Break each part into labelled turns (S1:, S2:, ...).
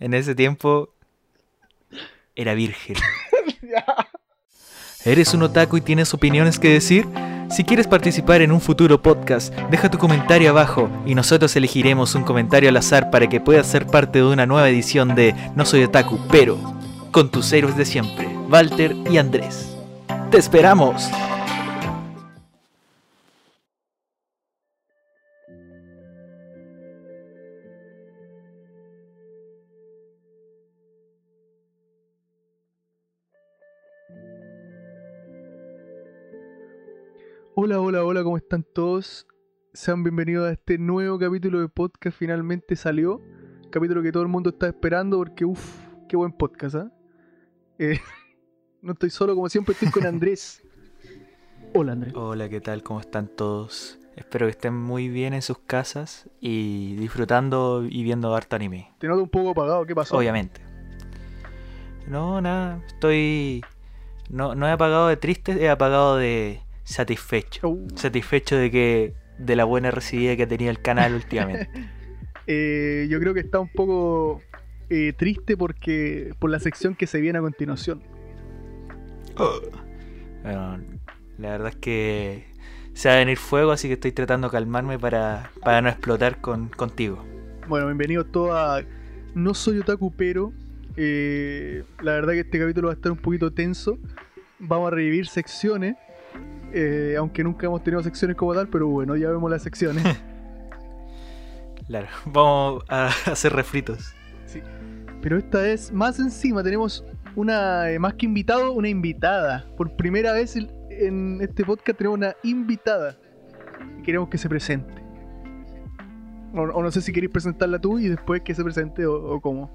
S1: En ese tiempo era virgen. ¿Eres un otaku y tienes opiniones que decir? Si quieres participar en un futuro podcast, deja tu comentario abajo y nosotros elegiremos un comentario al azar para que puedas ser parte de una nueva edición de No Soy Otaku, pero con tus héroes de siempre, Walter y Andrés. ¡Te esperamos!
S2: Hola, hola, hola, ¿cómo están todos? Sean bienvenidos a este nuevo capítulo de podcast. Finalmente salió. Capítulo que todo el mundo está esperando porque, uff, qué buen podcast, ¿ah? Eh, no estoy solo, como siempre, estoy con Andrés. Hola, Andrés.
S1: Hola, ¿qué tal? ¿Cómo están todos? Espero que estén muy bien en sus casas y disfrutando y viendo harto anime.
S2: Te noto un poco apagado, ¿qué pasó?
S1: Obviamente. No, nada, estoy... No, no he apagado de triste, he apagado de satisfecho.
S2: Uh.
S1: Satisfecho de que de la buena recibida que ha tenido el canal últimamente.
S2: Eh, yo creo que está un poco eh, triste porque por la sección que se viene a continuación.
S1: Bueno, la verdad es que se va a venir fuego, así que estoy tratando de calmarme para, para no explotar con, contigo.
S2: Bueno, bienvenidos todos a No Soy Otaku, pero eh, la verdad que este capítulo va a estar un poquito tenso. Vamos a revivir secciones, eh, aunque nunca hemos tenido secciones como tal, pero bueno, ya vemos las secciones.
S1: Claro, vamos a hacer refritos.
S2: Sí. Pero esta vez, más encima, tenemos una, eh, más que invitado, una invitada. Por primera vez en este podcast tenemos una invitada. Y queremos que se presente. O, o no sé si queréis presentarla tú y después que se presente o, o cómo.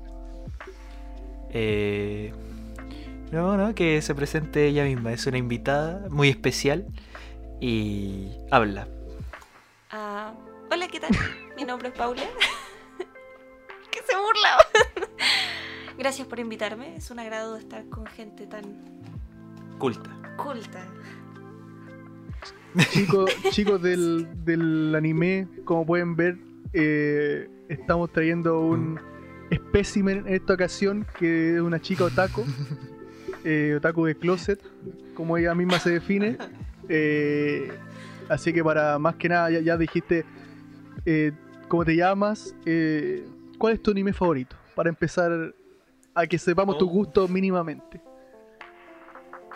S1: Eh, no, no, que se presente ella misma. Es una invitada muy especial y habla.
S3: Ah, hola, ¿qué tal? Mi nombre es Paula. que se burla. Gracias por invitarme. Es un agrado estar con gente tan
S1: Culta.
S3: culta.
S2: Chicos, chicos del, del anime, como pueden ver, eh, estamos trayendo un espécimen en esta ocasión que es una chica otaku, eh, otaku de closet, como ella misma se define. Eh, así que para más que nada, ya, ya dijiste eh, cómo te llamas, eh, cuál es tu anime favorito, para empezar a que sepamos tu
S1: Oh.
S2: gusto mínimamente.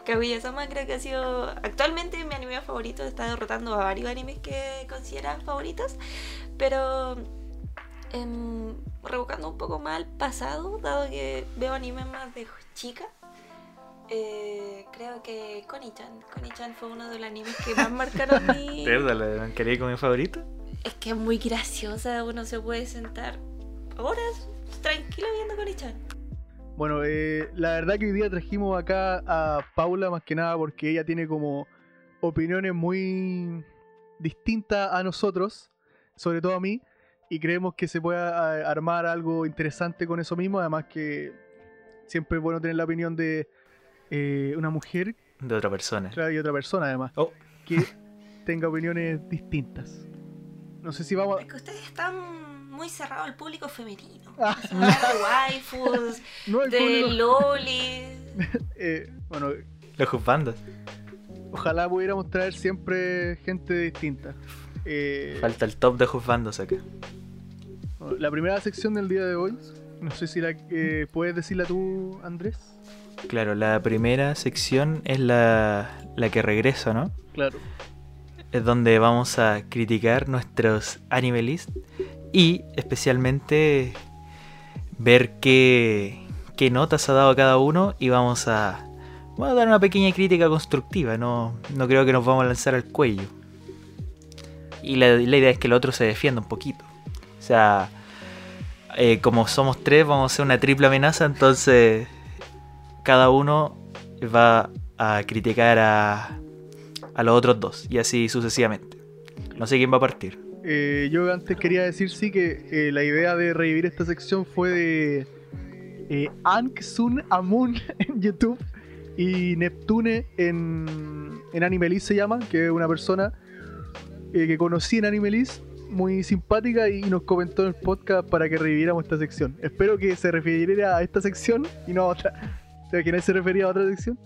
S3: Kaguya-sama creo que ha sido actualmente mi anime favorito. Está derrotando a varios animes que consideran favoritos. Pero em, revocando un poco más al pasado, dado que veo animes más de chica. Eh, creo que Connie-chan. Connie-chan fue uno de los animes que más marcaron mi,
S1: ¿Verdad? ¿La quería con mi favorito?
S3: Es que es muy graciosa, uno se puede sentar horas tranquilo viendo Connie-chan.
S2: Bueno, eh, la verdad que hoy día trajimos acá a Paula más que nada porque ella tiene como opiniones muy distintas a nosotros, sobre todo a mí, y creemos que se pueda eh, armar algo interesante con eso mismo, además que siempre es bueno tener la opinión de eh, una mujer
S1: De otra persona.
S2: claro, y otra persona además,
S1: Oh,
S2: que tenga opiniones distintas. No sé si vamos
S3: Es que ustedes están muy cerrados al público femenino.
S2: Ah.
S3: De waifus,
S2: No,
S3: de
S2: público-
S3: lolis.
S2: eh, bueno,
S1: los juzbandos.
S2: ojalá pudiéramos traer siempre gente distinta. Eh,
S1: Falta el top de juzbandos acá.
S2: La primera sección del día de hoy, no sé si la eh, puedes decirla tú, Andrés.
S1: Claro, la primera sección es la, la que regresa, ¿no?
S2: Claro.
S1: es donde vamos a criticar nuestros anime list y especialmente ver qué, qué notas ha dado cada uno y vamos a, vamos a dar una pequeña crítica constructiva, no, no creo que nos vamos a lanzar al cuello. Y la, la idea es que el otro se defienda un poquito. O sea, eh, como somos tres, vamos a hacer una triple amenaza, entonces cada uno va a criticar a, a los otros dos y así sucesivamente. No sé quién va a partir.
S2: Eh, yo antes quería decir sí que eh, la idea de revivir esta sección fue de eh, Ankh Sun Amun en YouTube y Neptune en, en Animelis se llama, que es una persona eh, que conocí en Animelis muy simpática y nos comentó en el podcast para que reviviéramos esta sección. Espero que se refiriera a esta sección y no a otra. Que nadie se refería a otra sección.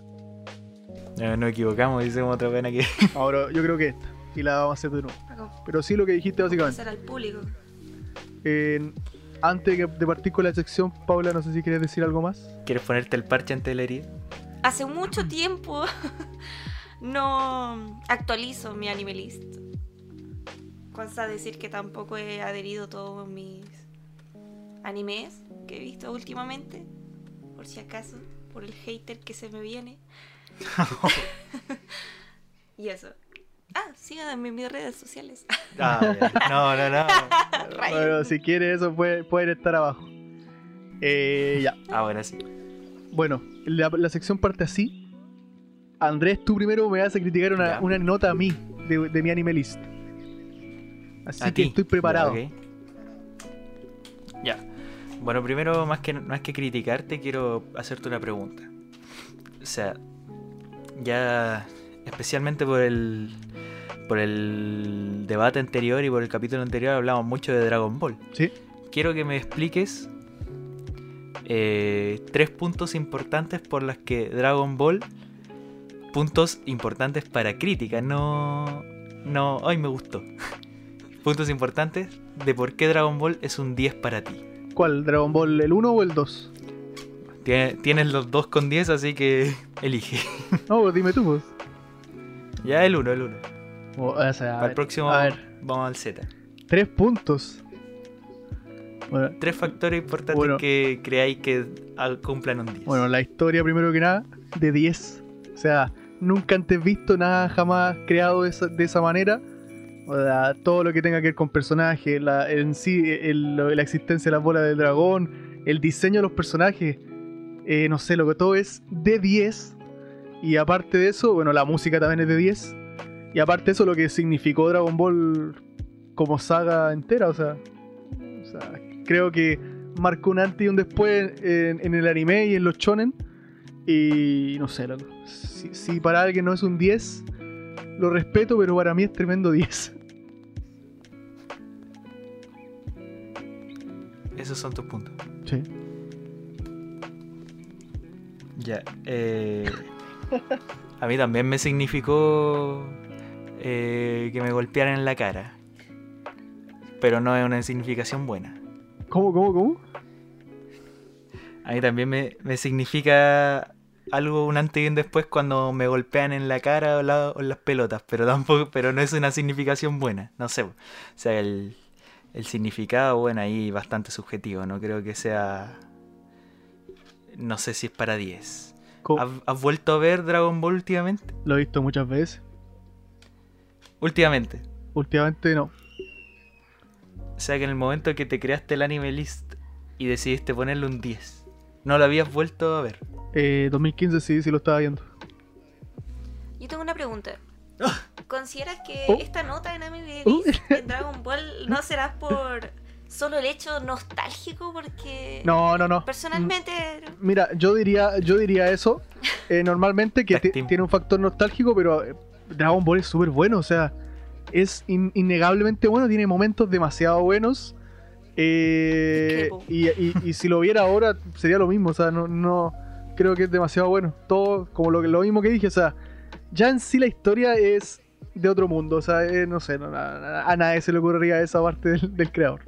S1: No, nos equivocamos, hicimos otra pena que.
S2: Ahora, yo creo que esta. Y la vamos a hacer de nuevo. Pero sí lo que dijiste básicamente.
S3: Hacer al público.
S2: Eh, antes de de partir con la sección, Paula, no sé si quieres decir algo más.
S1: ¿Quieres ponerte el parche ante la herida?
S3: Hace mucho tiempo no actualizo mi anime list. Consta decir que tampoco he adherido todos mis animes que he visto últimamente. Por si acaso, por el hater que se me viene. y eso. Ah, síganme en mis redes sociales.
S1: Ah. No, no, no.
S2: Bueno, si quieres eso, puede- pueden estar abajo. Eh, ya.
S1: Ahora sí.
S2: Bueno, la, la sección parte así. Andrés, tú primero me vas a criticar una, una nota a mí de, de mi anime list. Así
S1: A
S2: que estoy preparado.
S1: Ya. Bueno, primero, más que, más que criticarte, quiero hacerte una pregunta. O sea, ya especialmente por el por el debate anterior y por el capítulo anterior hablamos mucho de Dragon Ball.
S2: ¿Sí?
S1: Quiero que me expliques eh, tres puntos importantes por las que Dragon Ball puntos importantes para crítica, no no, hoy me gustó. puntos importantes de por qué Dragon Ball es un 10 para ti.
S2: ¿Cuál? ¿Dragon Ball el 1 o el 2?
S1: Tie- Tienes los dos con 10, así que elige.
S2: No, pues dime tú, pues.
S1: ya el 1, el 1.
S2: O, o sea,
S1: Para el próximo
S2: a ver,
S1: vamos al Z.
S2: tres puntos. Bueno,
S1: Tres factores importantes
S2: Bueno.
S1: que creáis que cumplan un 10.
S2: bueno, la historia primero que nada, de 10. O sea, nunca antes visto nada jamás creado de esa, de esa manera. Todo lo que tenga que ver con personajes, la, en sí, el- la existencia de las bolas del dragón, el diseño de los personajes, eh, no sé, lo que todo es de 10. Y aparte de eso, bueno, la música también es de 10. Y aparte de eso, lo que significó Dragon Ball como saga entera, o sea, o sea, creo que marcó un antes y un después en, en el anime y en los shonen. Y no sé, loco. Si, si para alguien no es un 10, lo respeto, pero para mí es tremendo 10.
S1: Esos son tus puntos.
S2: Sí.
S1: Ya. eh, a mí también me significó eh, que me golpearan en la cara. Pero no es una significación buena.
S2: ¿Cómo, cómo, cómo?
S1: A mí también me, me significa algo un antes y un después cuando me golpean en la cara o, la- o en las pelotas, pero tampoco, pero no es una significación buena, no sé. O sea, el, el significado, bueno, ahí bastante subjetivo, no creo que sea... No sé si es para 10.
S2: ¿Cómo?
S1: ¿Has, has vuelto a ver Dragon Ball últimamente?
S2: Lo he visto muchas veces.
S1: Últimamente.
S2: Últimamente no.
S1: O sea que en el momento que te creaste el anime list y decidiste ponerle un 10, no lo habías vuelto a ver.
S2: Eh, 2015 sí, sí lo estaba viendo.
S3: Yo tengo una pregunta. ¿Consideras que
S2: Oh.
S3: esta nota en anime
S2: Oh.
S3: list en Dragon Ball no será por solo el hecho nostálgico? Porque
S2: No, no, no.
S3: personalmente
S2: Mira, yo diría, yo diría eso. eh, normalmente que tiene un factor nostálgico, pero eh, Dragon Ball es súper bueno. O sea, es in- innegablemente bueno. Tiene momentos demasiado buenos. eh, y, y- y si lo viera ahora sería lo mismo. O sea, no, no creo que es demasiado bueno. Todo como lo, que- lo mismo que dije. O sea, ya en sí la historia es de otro mundo. O sea, eh, no sé, no, a nadie se le ocurriría esa parte del, creador.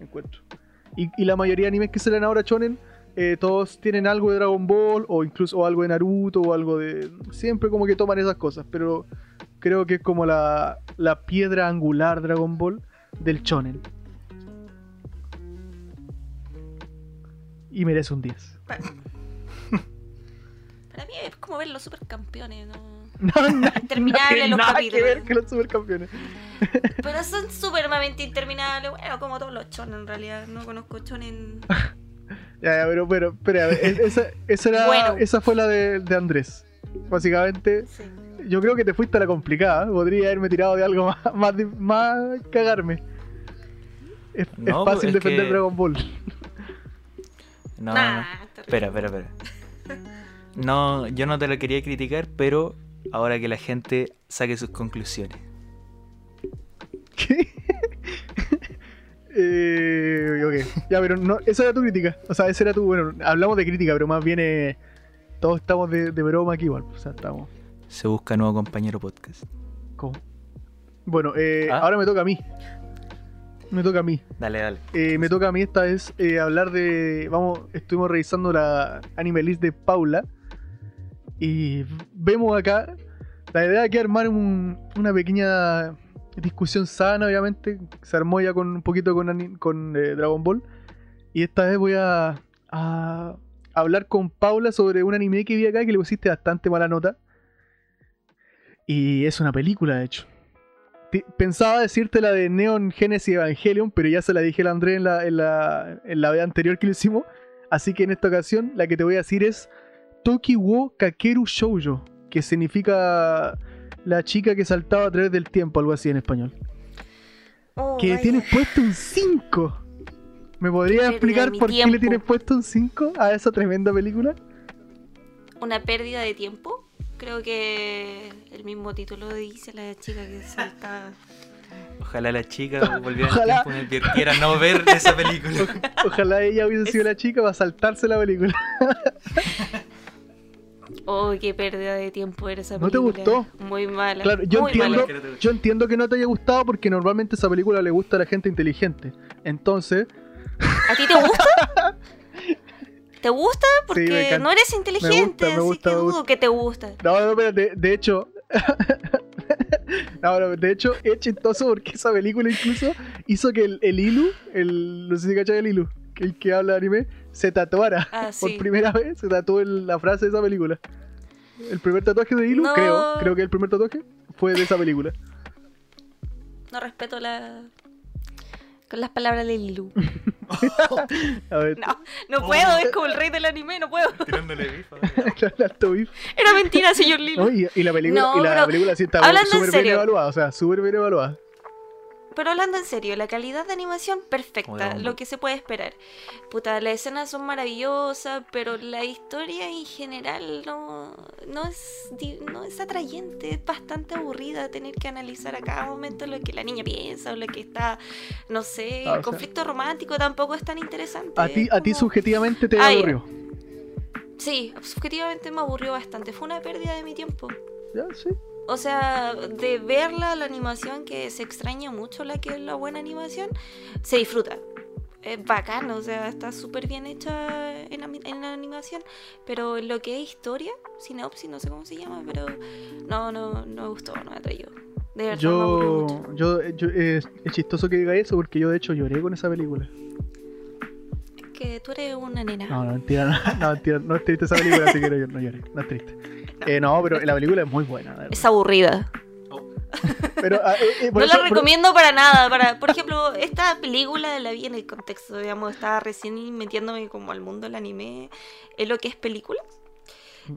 S2: Encuentro. Y, y la mayoría de animes que salen ahora shonen eh, todos tienen algo de Dragon Ball o incluso algo de Naruto o algo de... Siempre como que toman esas cosas, pero creo que es como la, la piedra angular Dragon Ball del shonen. Y merece un 10.
S3: para mí es como ver los supercampeones, ¿no?
S2: No, no,
S3: Interminables los
S2: nada que
S3: capítulos.
S2: ver que los supercampeones.
S3: Pero son supremamente interminables, bueno, como todos los chonen en realidad. No conozco chonen.
S2: Ya, ya, pero, pero, espera, es- esa, esa, era-
S3: Bueno.
S2: esa fue la de, de Andrés. Básicamente,
S3: Sí.
S2: yo creo que te fuiste a la complicada. Podría haberme tirado de algo más, más, más cagarme. Es, fácil
S1: es
S2: defender
S1: que-
S2: Dragon Ball.
S1: No,
S3: Nah,
S1: no.
S3: terrible.
S1: Espera, espera, espera. No, yo no te lo quería criticar, pero ahora que la gente saque sus conclusiones.
S2: ¿Qué? Eh, ok, ya, pero no, esa era tu crítica. O sea, esa era tu. Bueno, hablamos de crítica, pero más bien eh, todos estamos de, de broma aquí igual. O sea, estamos.
S1: Se busca nuevo compañero podcast.
S2: ¿Cómo? Bueno, eh,
S1: Ah.
S2: ahora me toca a mí. Me toca a mí.
S1: Dale, dale.
S2: Eh, me toca a mí esta vez eh, hablar de. Vamos, estuvimos revisando la anime list de Paula. Y vemos acá. La idea aquí armar un- una pequeña discusión sana, obviamente. Se armó ya con un poquito con, eh, Dragon Ball. Y esta vez voy a, a hablar con Paula sobre un anime que vi acá que le pusiste bastante mala nota. Y es una película, de hecho. Pensaba decirte la de Neon Genesis Evangelion, pero ya se la dije a André en la, en, la, en la vez anterior que lo hicimos. Así que en esta ocasión la que te voy a decir es Toki wo Kakeru Shoujo, que significa la chica que saltaba a través del tiempo, algo así en español.
S3: Oh,
S2: Que
S3: vaya.
S2: tienes puesto un 5. ¿Me
S3: de
S2: explicar por qué le tienes puesto un 5 a esa tremenda película?
S3: Una pérdida de tiempo. Creo que el mismo título dice la chica que salta.
S1: Ojalá la chica volviera en
S2: Ojalá.
S1: tiempo y advirtiera no ver esa película.
S2: Ojalá ella hubiese sido
S3: Es-
S2: la chica para saltarse la película.
S3: Oh, qué pérdida de tiempo era esa
S2: ¿No te
S3: película.
S2: gustó?
S3: Muy mala.
S2: Claro, yo
S3: muy
S2: entiendo,
S3: mala.
S1: que no te guste.
S2: yo entiendo que no te haya gustado porque normalmente esa película le gusta a la gente inteligente. Entonces,
S3: ¿A ti te gusta? ¿Te gusta? Porque no eres inteligente,
S2: me
S3: así
S2: gusta,
S3: que dudo que te gusta.
S2: no, no, espérate, de hecho, no, no, de hecho es chistoso porque esa película incluso hizo que el, el Ilu, el, no sé si cachai el Ilu, el que habla de anime, se tatuara.
S3: Ah,
S2: Por primera vez se tatuó el- la frase de esa película. El primer tatuaje de Ilu,
S3: No.
S2: creo, creo que el primer tatuaje fue de esa película.
S3: No respeto la. con las palabras de Lilu.
S2: A ver,
S3: No, no puedo, es como el rey del anime, no puedo.
S1: Tirándole bifa.
S2: bif.
S3: Era mentira, señor Lilu.
S2: No, y, y la película,
S3: No,
S2: y la película sí
S3: en
S2: súper bien evaluada, o sea, súper bien evaluada.
S3: Pero hablando en serio, la calidad de animación perfecta, lo que se puede esperar. Puta, las escenas son maravillosas, pero la historia en general no, no, es, no es atrayente, es bastante aburrida tener que analizar a cada momento lo que la niña piensa o lo que está, no sé,
S2: Ah, o
S3: el
S2: sea-
S3: conflicto romántico tampoco es tan interesante.
S2: A ti, a ti subjetivamente te aburrió.
S3: Sí, subjetivamente me aburrió bastante, fue una pérdida de mi tiempo.
S2: Ya, sí.
S3: O sea, de verla, la animación, que se extraña mucho la que es la buena animación, se disfruta. Es bacán, o sea, está súper bien hecha en, en la animación, pero lo que es historia, sinopsis, no sé cómo se llama, pero no, no, no me gustó, no me atrayó. De verdad, me
S2: Yo,
S3: mucho.
S2: yo, yo es, es chistoso que diga eso porque yo de hecho lloré con esa película.
S3: Es que tú eres una nena.
S2: No, no, mentira, no, no, mentira, no es triste esa película, así que no, no lloré, no es triste. Eh, no, pero la película es muy buena.
S3: Es aburrida.
S2: Pero, ah, eh, eh,
S3: No
S2: eso-
S3: la
S2: por-
S3: recomiendo para nada. Para, por ejemplo, esta película la vi en el contexto, digamos, estaba recién metiéndome como al mundo del anime, en lo que es películas.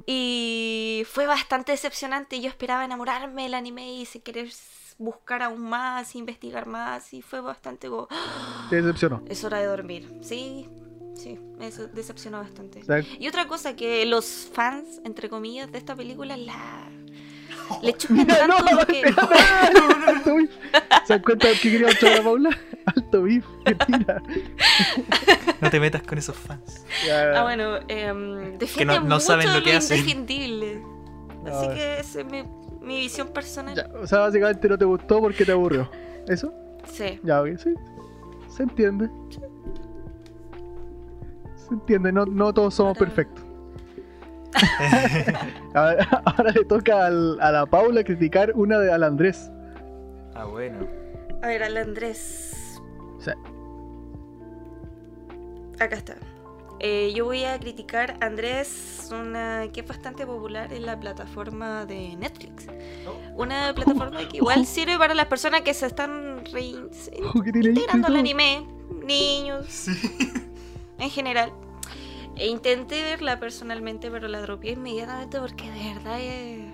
S3: Y fue bastante decepcionante. Yo esperaba enamorarme del anime y se querer buscar aún más, investigar más. Y fue bastante como, "Ah,
S2: Te decepcionó.
S3: es hora de dormir. Sí, sí, me dece- decepcionó bastante. Y otra cosa que los fans, entre comillas, de esta película la... Le chupan tanto lo que...
S2: alto bif. ¿Se dan cuenta de qué quería mostrar a Paula? Alto bif, mentira.
S1: No te metas con esos fans.
S3: Ah, bueno, em, defiende
S1: no- no
S3: mucho
S1: saben lo que hacen.
S3: indefendible. Así que esa es mi, mi visión personal.
S2: ya, O sea, básicamente no te gustó porque te aburrió. ¿Eso?
S3: Sí.
S2: Ya, ok, sí. Se entiende. Se entiende, no, no todos somos perfectos. ahora, ahora le toca al- a la Paula criticar una de al Andrés.
S1: Ah, bueno.
S3: A ver, al Andrés. Acá está. Eh, yo voy a criticar a Andrés, una que es bastante popular en la plataforma de Netflix. Una plataforma que igual sirve para las personas que se están re-
S2: ojo que tiene
S3: integrando al anime, niños, en general. E intenté verla personalmente, pero la dropeé inmediatamente porque de verdad eh,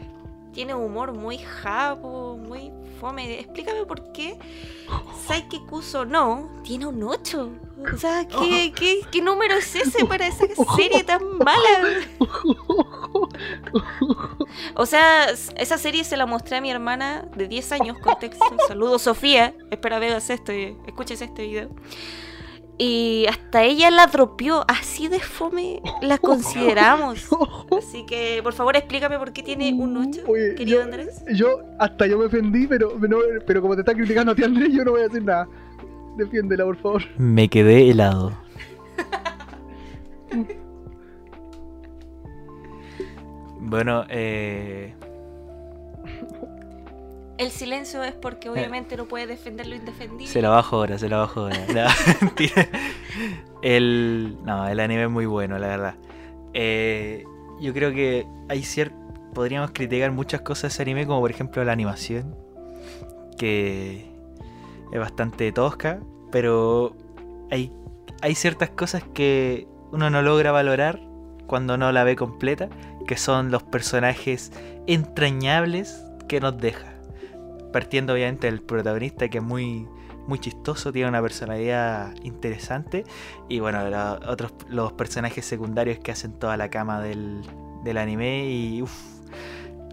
S3: tiene humor muy japo, muy fome. Explícame por qué Saike Kuso no tiene un 8. O sea, ¿qué, qué, número es ese para esa serie tan mala? O sea, esa serie se la mostré a mi hermana de 10 años, contexto. Saludos, Sofía. Espera, veas esto y escuches este video. Y hasta ella la dropeó. Así de fome la consideramos. Así que, por favor, explícame por qué tiene un 8,
S2: Oye,
S3: querido
S2: yo-
S3: Andrés.
S2: Yo, hasta yo me ofendí, pero, no- pero como te está criticando a ti, Andrés, yo no voy a decir nada. Defiéndela, por favor.
S1: Me quedé helado. bueno, eh,
S3: El silencio es porque obviamente no puede defender lo indefendible.
S1: se la bajo ahora, se la bajo ahora. No, el, no, el anime es muy bueno, la verdad. Eh, yo creo que hay cier- podríamos criticar muchas cosas de ese anime, como por ejemplo la animación, que es bastante tosca, pero hay, hay ciertas cosas que uno no logra valorar cuando no la ve completa, que son los personajes entrañables que nos deja. Partiendo obviamente del protagonista que es muy, muy chistoso, tiene una personalidad interesante y bueno, la- otros los personajes secundarios que hacen toda la cama del, del anime y uff.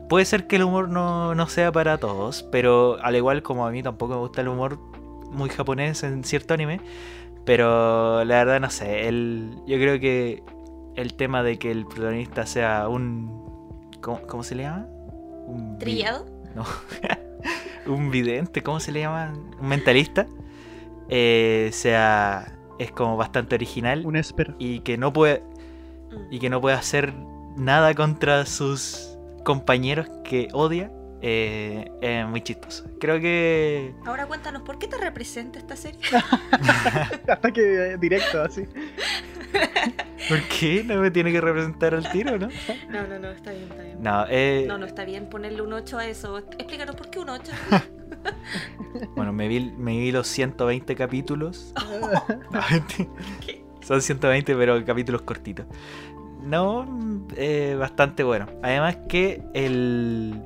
S1: Puede ser que el humor no, no sea para todos, pero al igual como a mí tampoco me gusta el humor muy japonés en cierto anime, pero la verdad no sé, el, yo creo que el tema de que el protagonista sea un... ¿Cómo, cómo se le llama? Un
S3: ¿Trillado?
S1: No. un vidente, ¿cómo se le llama? Un mentalista. Eh, sea, es como bastante original
S2: Un esper.
S1: y que no puede
S3: Mm.
S1: y que no puede hacer nada contra sus compañeros que odia. eh, es muy chistoso. Creo que
S3: Ahora cuéntanos, ¿por qué te representa esta serie?
S2: Ataque eh, directo, así.
S1: ¿Por qué no me tiene que representar al tiro, no?
S3: No, no, no, está bien, está bien.
S1: No, eh,
S3: No, no está bien ponerle un 8 a eso. Explícanos por qué un 8.
S1: bueno, me vi, me vi los 120 capítulos. Son 120, pero capítulos cortitos. No, eh, bastante bueno. Además que el.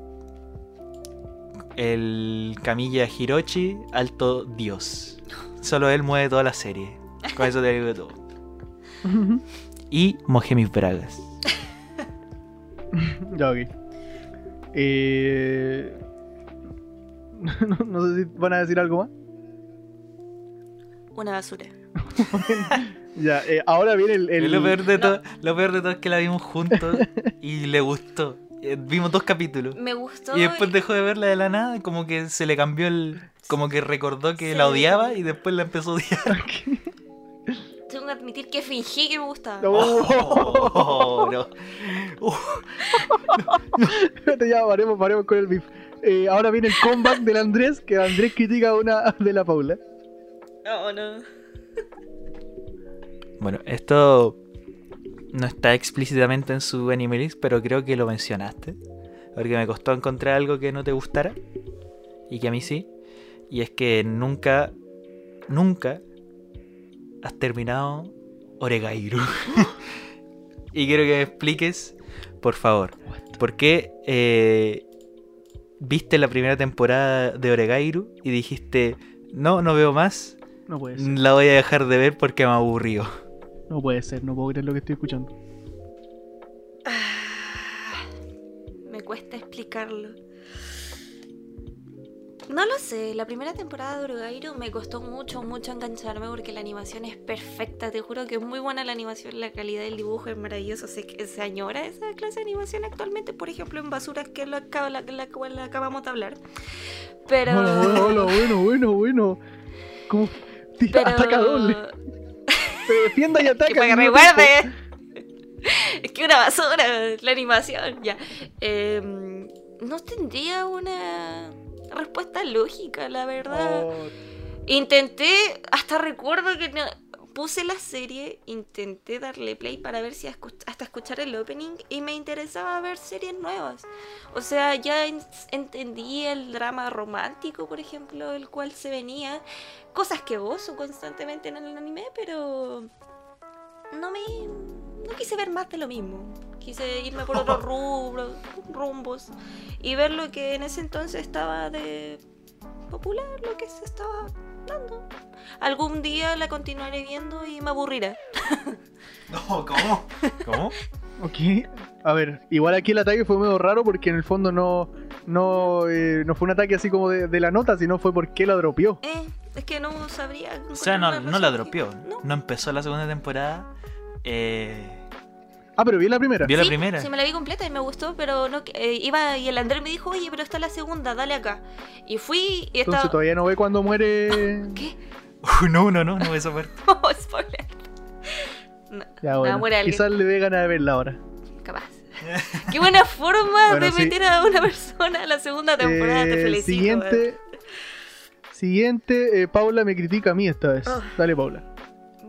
S1: El Camilla Hirochi, alto dios. Solo él mueve toda la serie. Con eso te digo todo. Y mojé mis bragas.
S2: ya, ok. Eh... no, no sé si van a decir algo más.
S3: Una basura.
S2: Ya, eh, ahora viene el. el-
S1: Lo, peor de
S3: No.
S1: todo, lo peor de todo es que la vimos juntos y le gustó. Eh, Vimos dos capítulos.
S3: Me gustó.
S1: Y después dejó de verla de la nada, como que se le cambió el. Como que recordó que
S3: Sí.
S1: la odiaba y después la empezó a odiar.
S3: Tengo que admitir que fingí que me gustaba.
S2: No.
S1: Oh, no. Uh,
S2: Espérate, ya paremos, paremos con el beef. Eh, ahora viene el comeback del Andrés, que Andrés critica a una de la Paula.
S3: No, no.
S1: Bueno, esto no está explícitamente en su anime list, pero creo que lo mencionaste. Porque me costó encontrar algo que no te gustara. Y que a mí sí. Y es que nunca, nunca has terminado Oregairu. y quiero que me expliques, por favor, por qué eh, viste la primera temporada de Oregairu y dijiste, no, no veo más,
S2: No puede ser,
S1: la voy a dejar de ver porque me aburrió.
S2: no puede ser, no puedo creer lo que estoy escuchando.
S3: Ah, me cuesta explicarlo. No lo sé, la primera temporada de Uruguairo me costó mucho, mucho engancharme porque la animación es perfecta, te juro que es muy buena la animación, la calidad del dibujo es maravilloso, se, se añora esa clase de animación actualmente, por ejemplo en Basuras que es la, la, la cual acabamos de hablar. Pero...
S2: Hola, hola, hola, bueno, bueno, bueno. Como tira,
S3: pero...
S2: ataca doble. Se defienda y ataca.
S3: que recuerde. Es que una basura la animación, ya. Em, no tendría una respuesta lógica, la verdad.
S2: Oh,
S3: Intenté, hasta recuerdo que no- puse la serie, intenté darle play para ver si hasta escuchar el opening y me interesaba ver series nuevas. O sea, ya en- entendí el drama romántico, por ejemplo, el cual se venía, cosas que gozo constantemente en el anime, pero no me no quise ver más de lo mismo. Quise irme por otros rubros, rumbos y ver lo que en ese entonces estaba de popular, lo que se estaba dando. Algún día la continuaré viendo y me aburrirá.
S1: No, ¿cómo? ¿Cómo?
S2: ok. A ver, igual aquí el ataque fue medio raro porque en el fondo no no, eh, no fue un ataque así como de, de la nota, sino fue porque la dropeó.
S3: Eh, es que no sabría.
S1: O sea, no, no la dropeó.
S3: que- No.
S1: No empezó la segunda temporada. Eh,
S2: Ah, pero vi la primera.
S1: Vio la primera.
S3: Sí, me la vi completa y me gustó, pero no eh, iba y el Andrés me dijo, oye, pero está la segunda, dale acá. Y fui y
S2: Entonces
S3: estaba.
S2: todavía no ve cuando muere.
S3: ¿Qué?
S1: Uy, no, no, no, no esa parte.
S3: Oh, spoiler. No,
S2: Ya, bueno.
S3: muere alguien.
S2: Quizás le dé ganas de verla ahora.
S3: capaz. Qué buena forma
S2: Bueno,
S3: de
S2: sí.
S3: meter a una persona a la segunda temporada, te
S2: Eh,
S3: felicito.
S2: Siguiente. Siguiente, eh, Paula me critica a mí esta vez.
S3: Oh.
S2: Dale, Paula.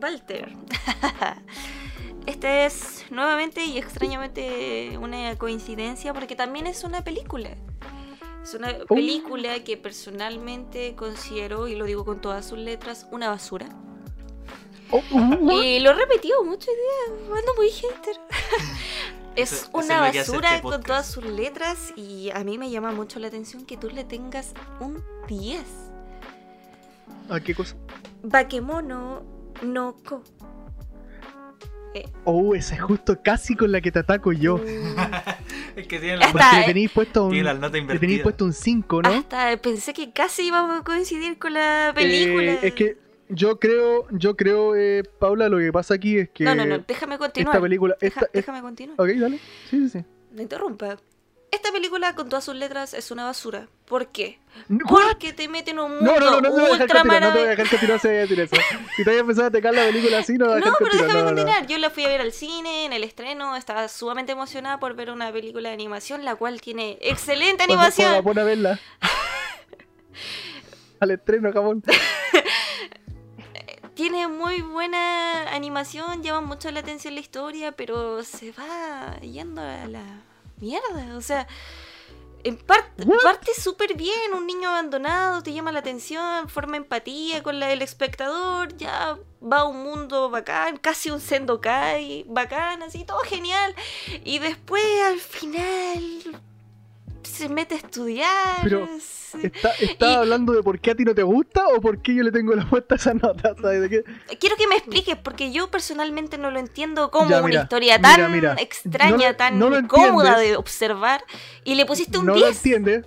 S3: Walter. Este es nuevamente y extrañamente una coincidencia porque también es una película. Es una
S2: Oh.
S3: película que personalmente considero, y lo digo con todas sus letras, una basura.
S2: Oh, uh,
S3: Y lo he repetido mucho hoy día, ando muy hater. es
S1: Eso- eso
S3: una
S1: es lo que hace
S3: basura
S1: este
S3: con todas sus letras y a mí me llama mucho la atención que tú le tengas un 10.
S2: ¿A qué cosa?
S3: Bakemono no ko.
S2: Oh, esa es justo casi con la que te ataco yo.
S3: Mm,
S1: Es que tiene la,
S3: Hasta-
S2: Porque
S3: eh.
S2: le tenéis puesto un.
S1: tiene la nota
S2: Le tenéis
S1: invertida.
S2: puesto un 5, ¿no?
S3: Hasta pensé que casi íbamos a coincidir con la película.
S2: Eh, es que yo creo, yo creo, eh, Paula, lo que pasa aquí es que
S3: No, no, no, déjame continuar.
S2: esta película,
S3: Deja-
S2: esta, es-
S3: déjame continuar.
S2: ok, dale, sí, sí, sí.
S3: No interrumpa. Esta película con todas sus letras es una basura. ¿Por qué? Porque te mete en un mundo
S2: No, no, no, no
S3: ultra
S2: no te voy a dejar continuar si eso. Si te voy a empezar a atacar la película así, no
S3: No, pero déjame continuar. Yo la fui a ver al cine, en el estreno. Estaba sumamente emocionada por ver una película de animación, la cual tiene excelente animación.
S2: pon a verla. Al estreno, Japón.
S3: Tiene muy buena animación, llama mucho la atención la historia, pero se va yendo a la mierda. O sea, en parte, parte súper bien, un niño abandonado te llama la atención, forma empatía con la del espectador, ya va a un mundo bacán, casi un Sendokai bacán, así, todo genial. Y después al final se mete a estudiar.
S2: Pero,
S3: se-
S2: ¿Está,
S3: Y-
S2: hablando de por qué a ti no te gusta o por qué yo le tengo la puesta a esa nota? ¿Sabes de qué?
S3: Quiero que me expliques, porque yo personalmente no lo entiendo como
S2: Ya,
S3: una historia
S2: mira,
S3: tan
S2: mira.
S3: extraña,
S2: No lo-
S3: tan
S2: no lo
S3: cómoda
S2: entiendes.
S3: de observar, y le pusiste un
S2: no lo
S3: 10.
S2: entiende.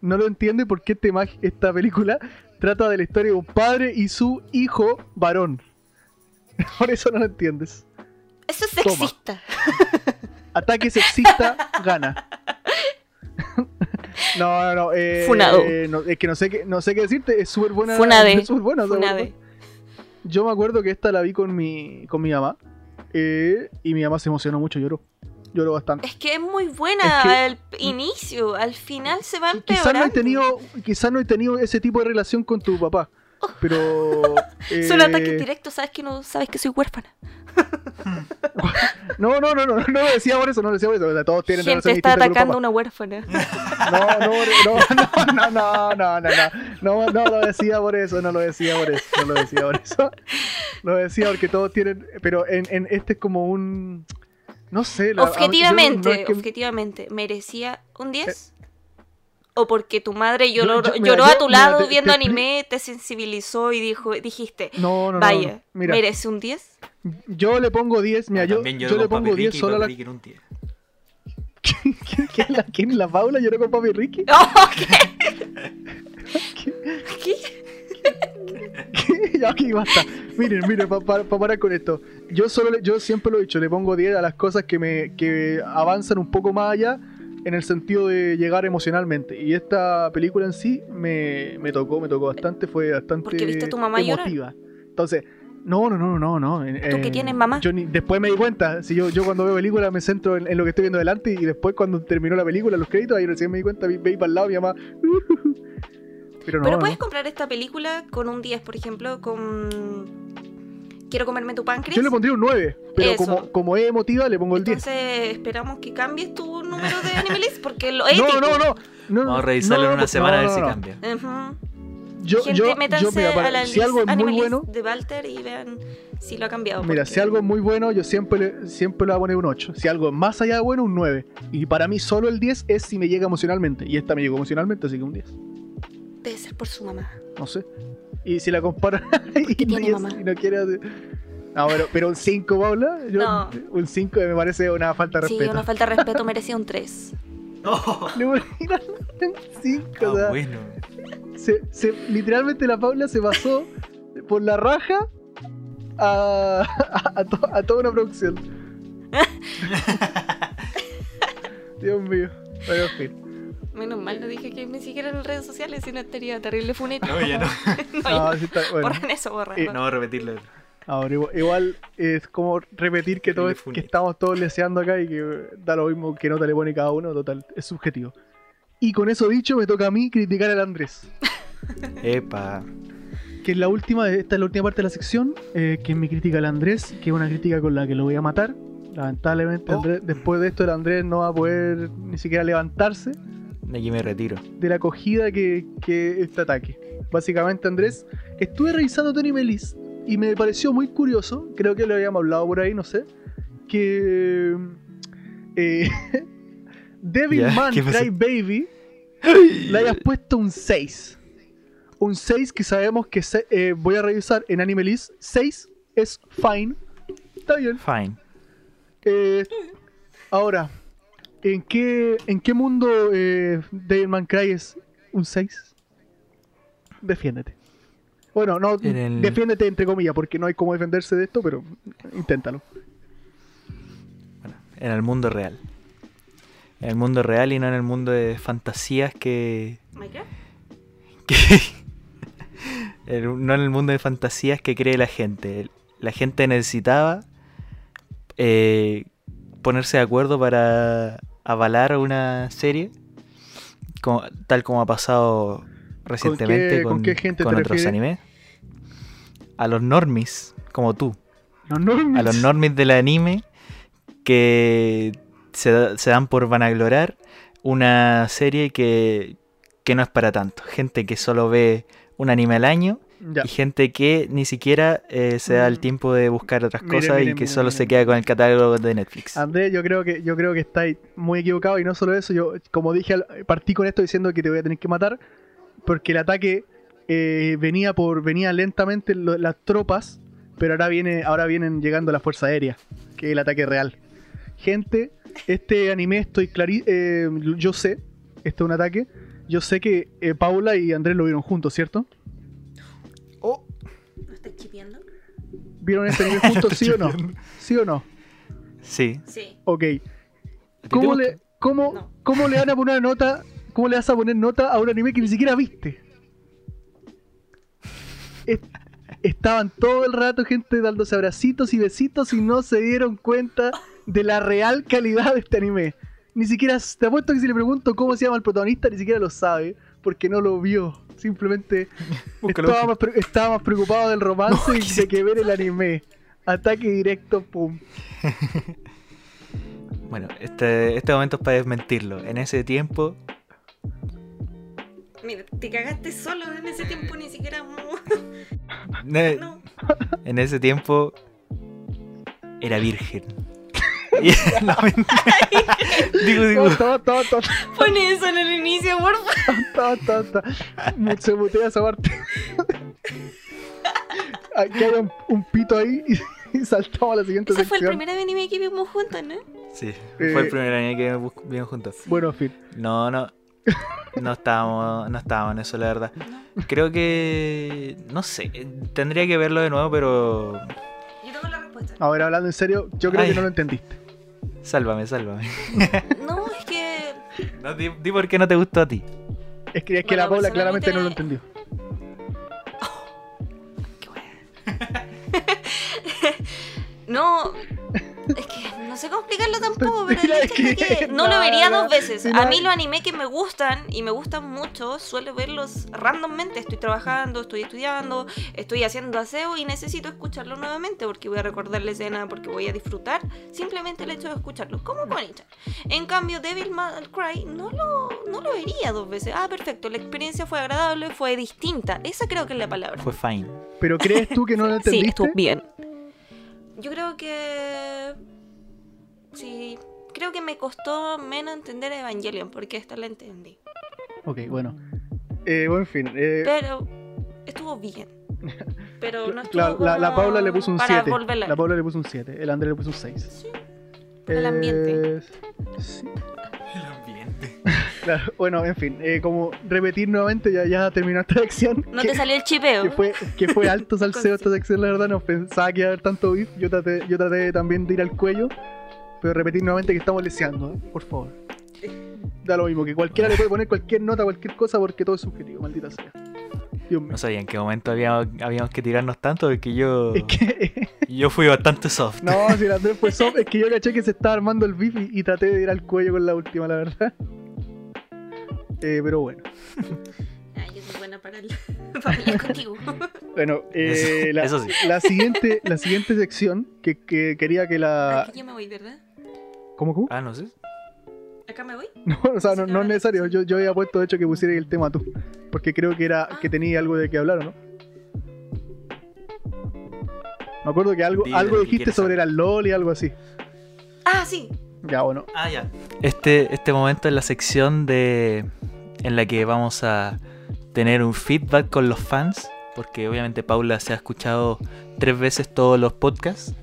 S2: No lo entiende porque este mag- esta película trata de la historia de un padre y su hijo varón. Por eso no lo entiendes.
S3: Eso es
S2: Toma.
S3: sexista.
S2: Ataque sexista gana. No, no, no, eh,
S3: Funado.
S2: no, es que no sé qué, no sé qué decirte, es súper buena.
S3: Funade.
S2: es súper buena, súper
S3: Funade.
S2: buena. Yo me acuerdo que esta la vi con mi, con mi mamá. eh, y mi mamá se emocionó mucho, lloró. Lloró bastante.
S3: Es que es muy buena
S2: Es que-
S3: al inicio, al final se va
S2: Quizás no, he
S3: empeorando.
S2: tenido, quizás no he tenido ese tipo de relación con tu papá. Pero.
S3: Son
S2: eh,
S3: ataques directos, sabes que no sabes que soy huérfana.
S2: No, no, no, no, no lo decía por eso, no lo decía por eso. o sea, todos tienen
S3: Gente está atacando a una huérfana.
S2: No, no, no, no, no, no, no, no, no, lo decía por eso, no lo decía por eso, no lo decía por eso. Lo decía porque todos tienen, pero en, en este es como un, no sé. la-
S3: objetivamente,
S2: no es que-
S3: objetivamente, ¿merecía un 10? ¿O porque tu madre
S2: Yo-
S3: lloró,
S2: yo- mira,
S3: lloró a
S2: yo-
S3: tu
S2: mira,
S3: lado
S2: te- te
S3: viendo
S2: expli-
S3: anime, te sensibilizó y dijo, dijiste,
S2: No, no, no,
S3: vaya,
S2: no, mira,
S3: ¿merece un 10?
S2: yo le pongo 10, mira, yo,
S1: También
S2: yo
S1: lloró
S2: le pongo
S1: Papi
S2: 10
S1: Ricky,
S2: solo a la...
S1: Un 10.
S2: ¿Quién, la, ¿Quién? ¿La Paula lloró con Papi Ricky?
S3: Oh, ¿Qué? ¿Qué?
S2: ya, ok, basta. Miren, miren, para parar con esto. Yo solo le- yo siempre lo he dicho, le pongo 10 a las cosas que me que avanzan un poco más allá en el sentido de llegar emocionalmente. Y esta película en sí me, me tocó, me tocó bastante, fue bastante
S3: Porque viste a tu mamá llorar.
S2: emotiva. Entonces, no, no, no, no, no. en-
S3: ¿Tú que
S2: en-
S3: tienes mamá?
S2: Yo ni- después me di cuenta, si yo, yo cuando veo películas me centro en, en lo que estoy viendo delante y después cuando terminó la película, los créditos, ahí recién me di cuenta, veí para el lado mi mamá. Pero no,
S3: Pero
S2: no.
S3: puedes comprar esta película con un 10, por ejemplo, con... Quiero comerme tu páncreas.
S2: Yo le pondría un 9, pero
S3: Eso.
S2: como, como es emotiva le pongo el 10.
S3: Entonces esperamos que cambies tu número de Animalist porque lo ético.
S2: No, no, no, no.
S1: Vamos a revisarlo
S2: no,
S1: en una
S2: no,
S1: semana a ver
S2: no,
S1: si cambia.
S3: Ujú.
S2: Yo,
S3: Gente,
S2: yo, yo, mira,
S3: a la
S2: si algo es muy bueno,
S3: de Walter y vean si lo ha cambiado.
S2: mira,
S3: porque-
S2: si algo es muy bueno, yo siempre le, siempre le voy a poner un 8. Si algo es más allá de bueno, un 9. Y para mí solo el 10 es si me llega emocionalmente. Y esta me llegó emocionalmente, así que un 10.
S3: Debe ser por su mamá.
S2: No sé. Y si la comparo y,
S3: tiene
S2: y-
S3: mamá.
S2: y no quiere hacer- No, pero, pero un 5, Paula. Yo-
S3: No.
S2: Un 5 me parece una falta de
S3: Sí,
S2: respeto.
S3: una falta de respeto merecía un 3.
S1: Oh,
S2: Le voy a ir a un 5.
S1: ah,
S2: o sea,
S1: bueno.
S2: se, se- literalmente la Paula se pasó por la raja a, a, a to- a toda una producción. Dios mío. Bueno, en fin.
S3: Menos mal no dije que me siguieran en redes sociales, si no estaría terrible funeta.
S1: No, ya no.
S3: No,
S2: No,
S3: ya.
S2: sí está- bueno.
S3: Borran eso, borran.
S2: Eh,
S1: No voy a repetirlo.
S2: Ahora, igual, igual es como repetir que, todo, que estamos todos leseando acá y que da lo mismo que nota le pone cada uno, total, es subjetivo. Y con eso dicho, me toca a mí criticar al Andrés.
S1: Epa.
S2: Que es la última, esta es la última parte de la sección, eh, que es mi crítica al Andrés, que es una crítica con la que lo voy a matar. Lamentablemente,
S1: Oh.
S2: Andrés- después de esto, el Andrés no va a poder ni siquiera levantarse
S1: aquí me retiro.
S2: de la acogida que, que este ataque. Básicamente, Andrés, estuve revisando Tony Melis y me pareció muy curioso, creo que lo habíamos hablado por ahí, no sé, que eh, Devil Man. Cry Baby le hayas puesto un 6. Un 6 que sabemos que se- eh, voy a revisar en Anime List. 6 es fine. Está bien.
S1: Fine.
S2: Eh, ahora, ¿en qué, ¿en qué mundo eh, Cry es un 6? Defiéndete. Bueno, no,
S1: En el-
S2: defiéndete entre comillas, porque no hay cómo defenderse de esto, pero inténtalo.
S1: Bueno, en el mundo real. En el mundo real y no en el mundo de fantasías que. El- no en el mundo de fantasías que cree la gente. La gente necesitaba eh, ponerse de acuerdo para avalar una serie, como- tal como ha pasado recientemente
S2: con
S1: con,
S2: qué gente
S1: con
S2: te
S1: otros
S2: refieres?
S1: animes. A los normies, como tú. A los normies del anime que se dan por vanaglorar una serie que, que no es para tanto. Gente que solo ve un anime al año
S2: Ya.
S1: y gente que ni siquiera eh, se da el
S2: Mm.
S1: tiempo de buscar otras
S2: Miren,
S1: cosas y que
S2: miren,
S1: solo se queda con el catálogo de Netflix.
S2: Andrés, yo creo que yo creo que estáis muy equivocado y no solo eso, yo como dije, partí con esto diciendo que te voy a tener que matar porque el ataque eh, venía por venía lentamente lo- las tropas, pero ahora viene ahora vienen llegando la fuerza aérea, que es el ataque real. Gente, este anime estoy clari eh, yo sé, este es un ataque, yo sé que Paula y Andrés lo vieron juntos, ¿cierto?
S1: Oh,
S3: ¿No estás chipeando?
S2: ¿Vieron este anime juntos, sí o no? ¿Sí o no?
S1: sí.
S3: Sí.
S2: Ok.
S1: ¿A ti te
S2: ¿Cómo le, cómo,
S3: No.
S2: ¿Cómo le van a poner nota? ¿Cómo le vas a poner nota a un anime que ni siquiera viste? Es- estaban todo el rato gente dándose abracitos y besitos y no se dieron cuenta de la real calidad de este anime. Ni siquiera, te apuesto que si le pregunto cómo se llama el protagonista, ni siquiera lo sabe, porque no lo vio. Simplemente estaba más, pre- estaba más preocupado del romance
S1: No,
S2: y
S1: que
S2: de que ver el anime. Ataque directo, pum.
S1: Bueno, este, este momento es para desmentirlo. En ese tiempo,
S3: Mira, te cagaste solo en ese tiempo, ni siquiera. No.
S1: en ese tiempo era virgen. Y- no, digo, digo.
S2: Todo, todo, todo,
S3: Pon eso en el inicio, por favor.
S2: Se mutea esa parte. Aquí hay un, un pito ahí y, y saltamos a la siguiente
S3: Ese fue el
S2: sección.
S3: primer anime que vimos juntos, ¿no?
S1: Sí,
S2: Eh,
S1: fue el primer año que vimos juntos.
S2: Bueno, en fin.
S1: No, no. No estábamos, no estábamos en eso, la verdad. Creo que. No sé. Tendría que verlo de nuevo, pero.
S3: Yo tengo la respuesta.
S2: Ahora, hablando en serio, yo creo
S1: Ay.
S2: que no lo entendiste.
S1: Sálvame, sálvame.
S3: No, es que.
S1: No, di, di por qué no te gustó a ti.
S2: Es que, es que
S3: Bueno,
S2: la Paula claramente no lo entendió.
S3: Qué wea. no. Es que sé cómo explicarlo tampoco, pero el hecho
S2: es que-
S3: no lo vería dos veces. A mí los animes que me gustan y me gustan mucho, suelo verlos randommente. Estoy trabajando, estoy estudiando, estoy haciendo aseo y necesito escucharlo nuevamente porque voy a recordar la escena, porque voy a disfrutar simplemente el hecho de escucharlo, como Konichan. En cambio, Devil May Cry no lo, no lo vería dos veces. Ah, perfecto, la experiencia fue agradable, fue distinta. Esa creo que es la palabra.
S1: Fue fine.
S2: Pero ¿crees tú que no lo
S3: Sí,
S2: entendiste?
S3: estuvo bien. Yo creo que. Sí. Creo que me costó menos entender Evangelion, porque esta la entendí.
S2: Ok, bueno. Eh, bueno, en fin. eh,
S3: Pero estuvo bien. Pero no estuvo
S2: la, la
S3: como
S2: Paula le puso un
S3: para
S2: 7.
S3: volverla.
S2: La Paula le puso un 7. El Andrés le puso un 6.
S3: Sí, el ambiente.
S2: sí,
S1: El ambiente.
S2: claro. Bueno, en fin, eh, como repetir nuevamente, ya, ya terminó esta sección.
S3: No
S2: que,
S3: te salió el chipeo.
S2: que fue, que fue alto salseo esta sección, la verdad. No pensaba que iba a haber tanto beef. Yo traté, yo traté también de ir al cuello. Pero repetir nuevamente que estamos leseando, ¿eh? por favor. Da lo mismo, que cualquiera le puede poner cualquier nota, cualquier cosa, porque todo es subjetivo, maldita sea. Dios mío.
S1: No sabía en qué momento habíamos, habíamos que tirarnos tanto porque yo,
S2: Es que.
S1: yo fui bastante soft.
S2: No, si el Andrés fue soft, es que yo caché que se estaba armando el beef y, y traté de ir al cuello con la última, la verdad. Eh, pero bueno.
S3: Ay, yo soy buena para, el, para pelear contigo.
S2: Bueno, eh,
S1: Eso-
S2: la,
S1: eso sí.
S2: la siguiente, la siguiente sección que, que quería que la.
S3: Aquí yo me voy, ¿verdad?
S2: ¿Cómo, cómo?
S1: Ah, no sé.
S3: Acá me voy.
S2: No, o sea, no, no es necesario. Yo, yo había puesto de hecho que pusiera el tema tú. Porque creo que era que tenía algo de qué hablar, ¿o no? Me acuerdo que algo, algo
S1: que
S2: dijiste sobre la LOL y algo así.
S3: Ah, sí.
S2: Ya, bueno.
S1: Ah, ya. Este, este momento es la sección de en la que vamos a tener un feedback con los fans, porque obviamente Paula se ha escuchado tres veces todos los podcasts.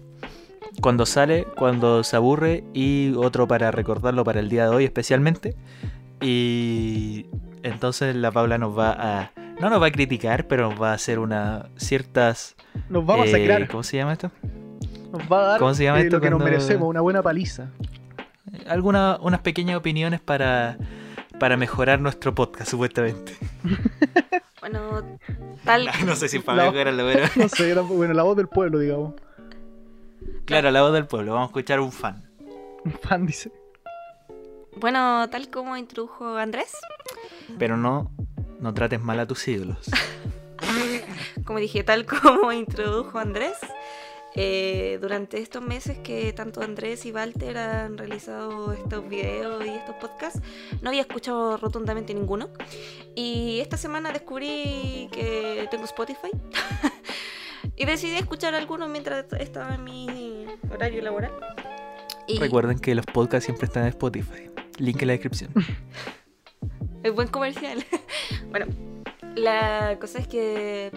S1: Cuando sale, cuando se aburre y otro para recordarlo para el día de hoy especialmente. Y entonces la Paula nos va a no nos va a criticar, pero nos va a hacer una ciertas
S2: Nos va a
S1: eh,
S2: masacrar.
S1: ¿Cómo se llama esto?
S2: Nos va a dar
S1: ¿Cómo se llama
S2: eh,
S1: esto
S2: lo que nos merecemos, una buena paliza.
S1: algunas unas pequeñas opiniones para, para mejorar nuestro podcast, supuestamente.
S3: Bueno, tal.
S1: No sé si
S2: para
S1: para
S2: mejorarlo,
S1: pero...
S2: No sé, bueno, la voz del pueblo, digamos.
S1: Claro, la voz del pueblo. Vamos a escuchar un fan.
S2: Un fan dice.
S3: Bueno, tal como introdujo Andrés,
S1: Pero no, no trates mal a tus ídolos.
S3: como dije, tal como introdujo Andrés, eh, durante estos meses que tanto Andrés y Walter han realizado estos videos y estos podcasts, no había escuchado rotundamente ninguno. Y esta semana descubrí que tengo Spotify. y decidí escuchar algunos mientras estaba en mi horario laboral. Y
S1: Recuerden que los podcasts siempre están en Spotify. Link en la descripción.
S3: Es buen comercial. bueno, la cosa es que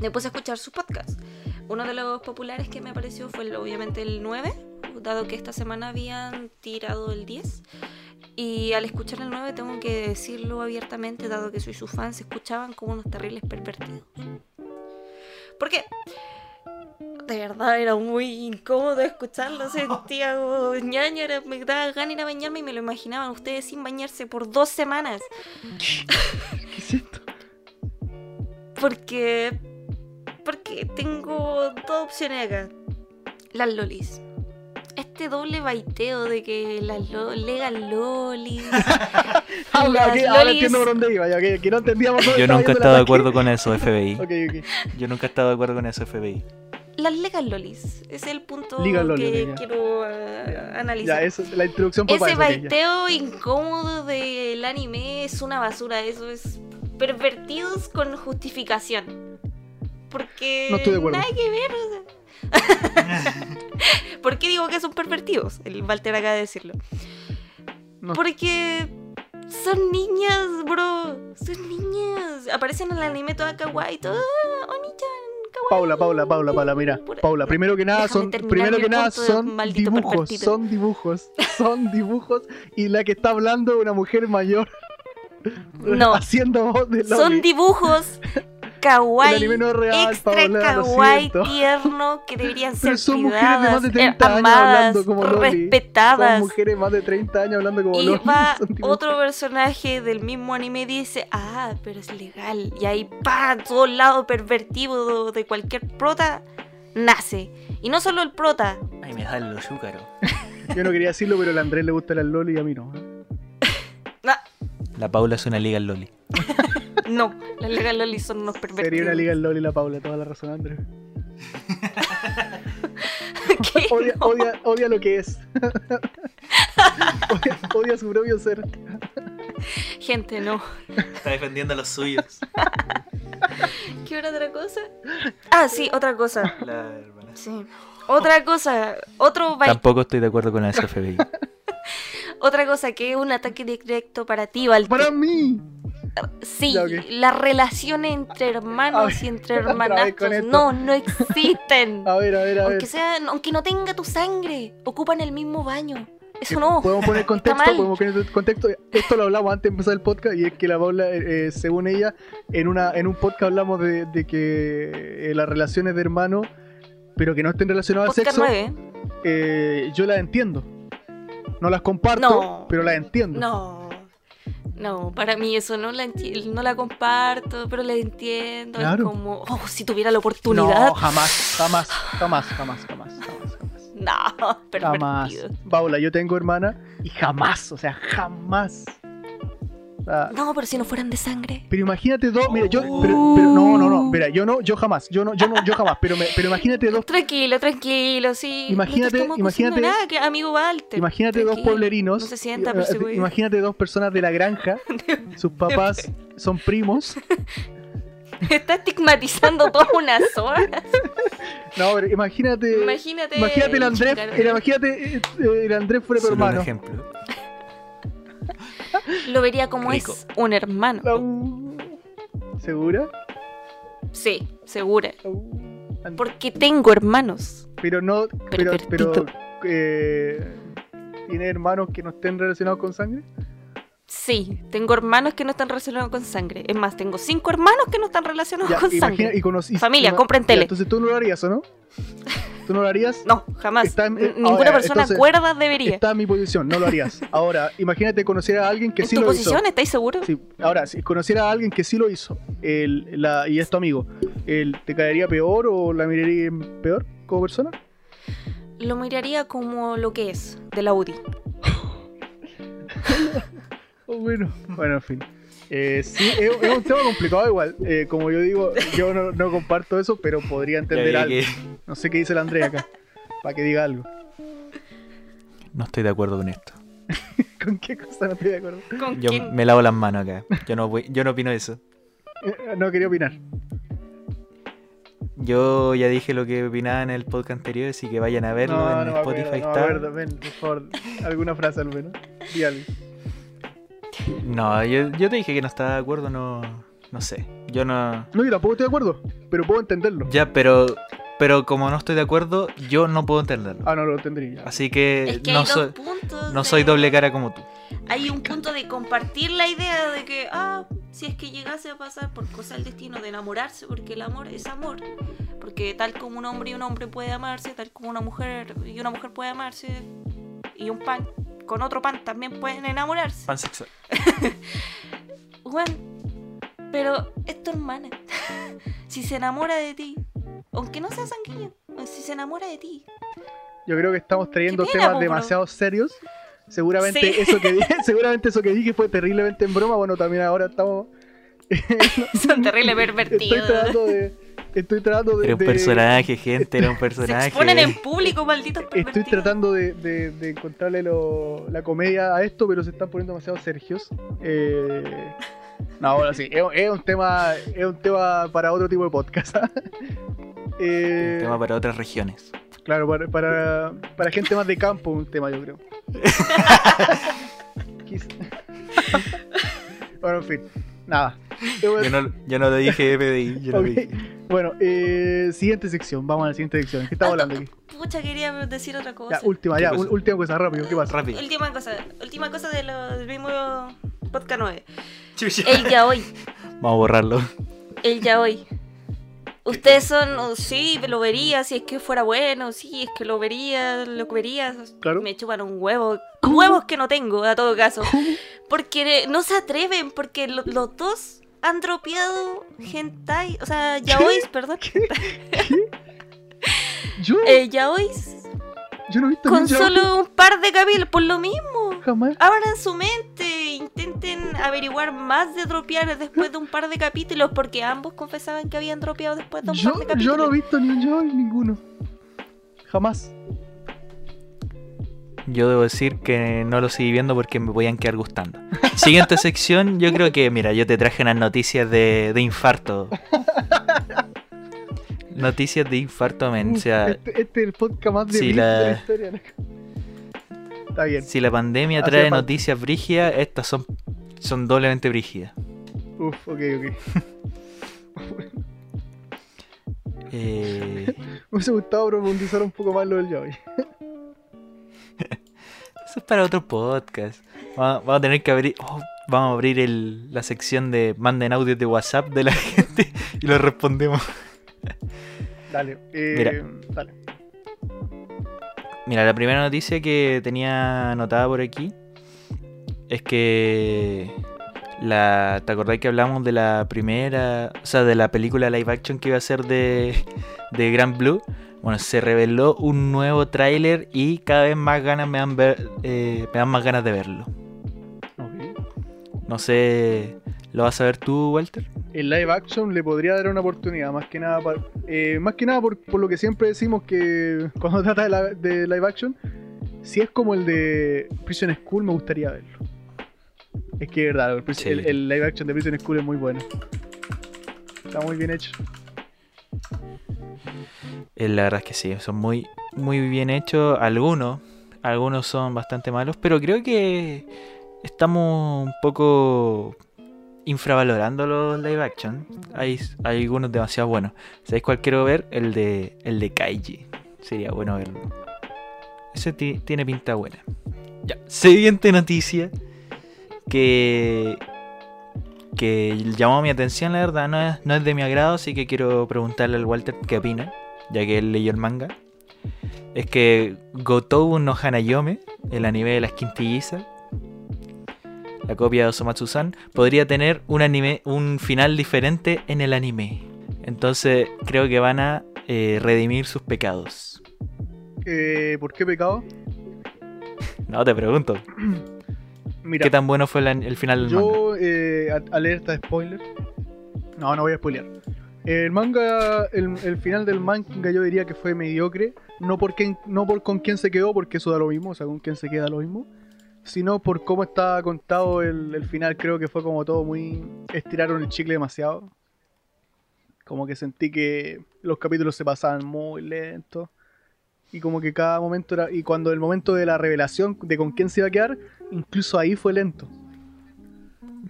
S3: me puse a escuchar sus podcasts. Uno de los populares que me apareció fue el- obviamente el 9, dado que esta semana habían tirado el 10. Y al escuchar el 9 tengo que decirlo abiertamente, dado que soy su fan, se escuchaban como unos terribles pervertidos. ¿Por qué? De verdad era muy incómodo escucharlo, sentía como ñaña, era- me daba ganas de ir a bañarme y me lo imaginaban ustedes sin bañarse por dos semanas.
S2: ¿Qué es esto?
S3: Porque. Porque tengo dos opciones acá. Las lolis. Este doble baiteo de que las lo legal lolis.
S2: Ah,
S3: las
S2: ok, ahora entiendo por dónde iba, ya que, que no entendíamos
S1: Yo nunca he estado de acuerdo con eso, FBI.
S2: Ok, ok.
S1: Yo nunca he estado de acuerdo con eso, FBI.
S3: Las legal lolis. Ese es el punto
S2: Legal loli,
S3: que
S2: ya.
S3: quiero eh, analizar.
S2: Ya, eso, la introducción
S3: Ese
S2: eso.
S3: baiteo incómodo del anime es una basura, eso es pervertidos con justificación. Porque
S2: No estoy de acuerdo.
S3: nada que ver. o sea. ¿Por qué digo que son pervertidos? El Walter acaba de decirlo.
S2: No.
S3: Porque son niñas, bro. Son niñas. Aparecen en el anime toda kawaii, toda oni-chan, kawaii.
S2: Paula, Paula, Paula, Paula, mira. Paula, primero que nada
S3: Déjame
S2: son, primero que nada son
S3: maldito
S2: dibujos,
S3: pervertido.
S2: son dibujos, son dibujos y la que está hablando es una mujer mayor
S3: No.
S2: haciendo voz de
S3: Son
S2: Loli.
S3: Dibujos
S2: El
S3: kawaii,
S2: anime no es real,
S3: extra
S2: Paula, lo
S3: kawaii, tierno, que deberían
S2: Pero
S3: ser
S2: son mujeres de más de
S3: eh,
S2: 30 años
S3: amadas,
S2: hablando como Loli. Son
S3: respetadas.
S2: mujeres más de 30 años hablando como
S3: Y
S2: Loli.
S3: va otro personaje del mismo anime y dice, ah, pero es legal. Y ahí, pa, todo el lado pervertido de cualquier prota nace. Y no solo el prota,
S1: Ay, me da el yúcaro.
S2: Yo no quería decirlo, pero al Andrés le gusta la Loli y a mí no.
S3: ah,
S1: La Paula es una liga al Loli.
S3: no, las legal lolis son unos pervertidos.
S2: Sería una liga el Loli la Paula, toda la razón, Andrés. Odia,
S3: No.
S2: odia, odia lo que es. odia, odia su propio ser.
S3: Gente, no.
S1: Está defendiendo a los suyos.
S3: ¿Qué era otra cosa? Ah, sí, otra cosa.
S1: La hermana.
S3: Sí. Otra cosa, otro baile.
S1: Tampoco estoy de acuerdo con eso, FBI.
S3: Otra cosa que es un ataque directo para ti, Walter.
S2: Para mí.
S3: Sí,
S2: Ya,
S3: las relaciones entre hermanos y entre hermanastros no, no existen.
S2: A ver, a ver, a ver.
S3: aunque, sea, aunque no tenga tu sangre, ocupan el mismo baño. Eso no.
S2: Podemos poner contexto, podemos poner contexto. Esto lo hablamos antes de empezar el podcast y es que la Paula, eh, eh, según ella, en una en un podcast hablamos de, de que eh, las relaciones de hermanos, pero que no estén relacionadas al sexo,
S3: 9.
S2: eh, yo las entiendo. No las comparto,
S3: No.
S2: pero las entiendo.
S3: No. No, para mí eso no la, no la comparto, pero la entiendo.
S2: Claro.
S3: Es como, oh, si tuviera la oportunidad.
S2: No, jamás, jamás, jamás, jamás, jamás, jamás, jamás.
S3: No,
S2: Jamás.
S3: pervertido.
S2: Paula, yo tengo hermana y jamás, o sea, jamás. Sea,
S3: No, pero si no fueran de sangre.
S2: Pero imagínate dos, mira, yo, pero, pero no, no, no, mira, yo no, yo jamás, yo no, yo no, yo jamás, pero, me, pero imagínate dos,
S3: Tranquilo, tranquilo, sí.
S2: Imagínate-
S3: no
S2: imagínate-
S3: nada, que amigo Walter.
S2: imagínate dos pueblerinos,
S3: No se sienta
S2: eh,
S3: perseguido.
S2: imagínate dos personas de la granja, sus papás son primos,
S3: Está estigmatizando toda una zona.
S2: no, pero imagínate,
S3: Imagínate.
S2: imagínate el Andrés, el, imagínate eh, el Andrés fuera tu hermano.
S1: ejemplo.
S3: Lo vería como
S1: Rico.
S3: es un hermano.
S2: ¿Segura?
S3: Sí, segura. Porque tengo hermanos.
S2: Pero no, pero, eh, ¿tiene hermanos que no estén relacionados con sangre?
S3: Sí, tengo hermanos que no están relacionados con sangre. Es más, tengo cinco hermanos que no están relacionados
S2: Ya,
S3: con
S2: imagina-
S3: sangre.
S2: y conocí-
S3: Familia, compren
S2: ya,
S3: tele.
S2: entonces tú no lo harías, ¿o no? ¿Tú no lo harías?
S3: No, jamás.
S2: Está en-
S3: N-
S2: eh,
S3: Ninguna
S2: ahora,
S3: persona
S2: entonces,
S3: cuerda debería.
S2: Está en mi posición, no lo harías. Ahora, imagínate conocer a alguien que
S3: ¿En
S2: sí
S3: tu
S2: lo
S3: posición
S2: hizo.
S3: estáis seguros?
S2: Sí, ahora, si conociera a alguien que sí lo hizo el, la, y es tu amigo, el, ¿te caería peor o la miraría peor como persona?
S3: Lo miraría como lo que es, de la UDI.
S2: Oh, bueno, bueno, en fin. Eh, sí, es, es un tema complicado igual. Eh, como yo digo, yo no, no comparto eso, pero podría entender algo.
S1: que
S2: No sé qué dice el Andrés acá, para que diga algo.
S1: no estoy de acuerdo con esto.
S2: ¿Con qué cosa no estoy de acuerdo?
S3: ¿Con
S1: Yo
S3: quién?
S1: me lavo las manos acá. Yo no, voy- yo no opino eso.
S2: Eh, no quería opinar.
S1: Yo ya dije lo que opinaba en el podcast anterior, así que vayan a verlo
S2: no,
S1: en
S2: no
S1: Spotify.
S2: acuerdo, no. Ven, por favor, alguna frase al menos. Di algo.
S1: No, yo, yo te dije que no estaba de acuerdo, no, no sé. Yo no.
S2: No, yo tampoco estoy de acuerdo, pero puedo entenderlo.
S1: Ya, pero, pero como no estoy de acuerdo, yo no puedo entenderlo.
S2: Ah, no lo tendría.
S1: Así que,
S3: Es que
S1: no
S3: hay
S1: soy,
S3: dos puntos.
S1: no
S3: de-
S1: soy doble cara como tú.
S3: Hay un punto de compartir la idea de que, ah, si es que llegase a pasar por cosa del destino de enamorarse, porque el amor es amor. Porque tal como un hombre y un hombre puede amarse, tal como una mujer y una mujer puede amarse, y un pan con otro pan también pueden enamorarse.
S1: Pansexual.
S3: Bueno, pero es tu hermana. si se enamora de ti, aunque no sea sanguíneo, si se enamora de ti,
S2: Yo creo que estamos trayendo
S3: pena,
S2: temas demasiado serios. Seguramente
S3: Sí.
S2: eso que dije, seguramente eso que dije fue terriblemente en broma. Bueno, también ahora estamos.
S3: son terrible
S2: Estoy
S3: pervertidos.
S2: tratando de. Estoy tratando de.
S1: Era un
S2: de-
S1: personaje, gente, era un
S3: Se
S1: personaje.
S3: exponen en público, malditos
S2: Estoy tratando de, de- de encontrarle lo- la comedia a esto, pero se están poniendo demasiado sergios. Eh, no, ahora sí, es, es un tema, es un tema para otro tipo de podcast. Eh,
S1: Un tema para otras regiones.
S2: Claro, para, para, para gente más de campo, un tema, yo creo. Bueno, en fin, nada.
S1: Yo no, yo no lo dije PDI, yo lo
S2: Ok.
S1: dije.
S2: Bueno, eh, siguiente sección, vamos a la siguiente sección. ¿Qué estamos hablando aquí?
S3: Pucha, quería decir otra cosa.
S2: Ya, última, ya, última cosa, rápido, ¿qué pasa?
S1: Rápido.
S3: Última cosa, última cosa de lo, del mismo podcast 9.
S1: Chucha.
S3: El ya hoy,
S1: Vamos a borrarlo.
S3: el ya hoy. Ustedes son, oh, sí, lo vería si es que fuera bueno, sí, es que lo vería, lo vería.
S2: Claro.
S3: Me chupan un huevo. Huevos que no tengo, a todo caso. Porque no se atreven, porque lo- los dos han dropeado hentai, o sea, yaois, perdón.
S2: Yo,
S3: Eh, yaois
S2: yo no he visto
S3: con solo un par de capítulos, por lo mismo.
S2: jamás.
S3: Abran su mente, intenten averiguar más de dropear después de un par de capítulos, porque ambos confesaban que habían dropeado después de un
S2: Yo,
S3: par de
S2: yo
S3: capítulos.
S2: no he visto ni un yo ninguno. Jamás.
S1: Yo debo decir que no lo seguí viendo porque me podían quedar gustando. Siguiente sección, yo creo que, mira, yo te traje unas noticias de, de infarto. Noticias de infarto, men. O sea,
S2: este, este es el podcast más de,
S1: Sí,
S2: de la...
S1: la-
S2: historia. Está bien.
S1: si la pandemia trae noticias brígidas, estas son, son doblemente brígidas.
S2: Uf, ok, ok.
S1: Eh,
S2: Me hubiese gustado profundizar un poco más lo del yaoi.
S1: Eso es para otro podcast. Va- Vamos a tener que abrir. oh, vamos a abrir el- la sección de manden audios de WhatsApp de la gente y los respondemos.
S2: Dale, eh,
S1: Mira.
S2: dale.
S1: Mira, la primera noticia que tenía anotada por aquí es que la, ¿te acordás que hablamos de la primera, o sea, de la película live action que iba a ser de, de Grand Blue? Bueno, se reveló un nuevo tráiler y cada vez más ganas me dan, ver, eh, me dan más ganas de verlo.
S2: Ok.
S1: No sé, ¿lo vas a ver tú, Walter?
S2: El live action le podría dar una oportunidad, más que nada, eh, más que nada por, por lo que siempre decimos que cuando trata de, la- de live action, si es como el de Prison School, me gustaría verlo. Es que es verdad, el, Prison-
S1: Sí.
S2: el- el live action de Prison School es muy bueno. Está muy bien hecho.
S1: Eh, la verdad es que sí, son muy, muy bien hechos. Algunos, algunos son bastante malos, pero creo que estamos un poco infravalorando los live action. Hay, hay algunos demasiado buenos. ¿Sabéis cuál quiero ver? El de, el de Kaiji. Sería bueno verlo. Ese ti- tiene pinta buena. Ya, siguiente noticia que que llamó mi atención, la verdad, no es, no es de mi agrado, así que quiero preguntarle al Walter qué opina, ya que él leyó el manga. Es que Gotou no Hanayome, el anime de las quintillizas, la copia de Osomatsu-san, podría tener un anime, un final diferente en el anime. Entonces creo que van a eh, redimir sus pecados.
S2: Eh, ¿Por qué pecado?
S1: No, te pregunto,
S2: Mira,
S1: ¿qué tan bueno fue el, final del manga?
S2: yo, eh, a- alerta de spoiler. No, no voy a spoilear. El manga, el, el final del manga yo diría que fue mediocre. No por, quién- no por con quién se quedó, porque eso da lo mismo, o sea, con quién se queda lo mismo. Sino por cómo está contado el, el final, creo que fue como todo muy... Estiraron el chicle demasiado. Como que sentí que los capítulos se pasaban muy lentos. Y como que cada momento era... Y cuando el momento de la revelación de con quién se iba a quedar, incluso ahí fue lento.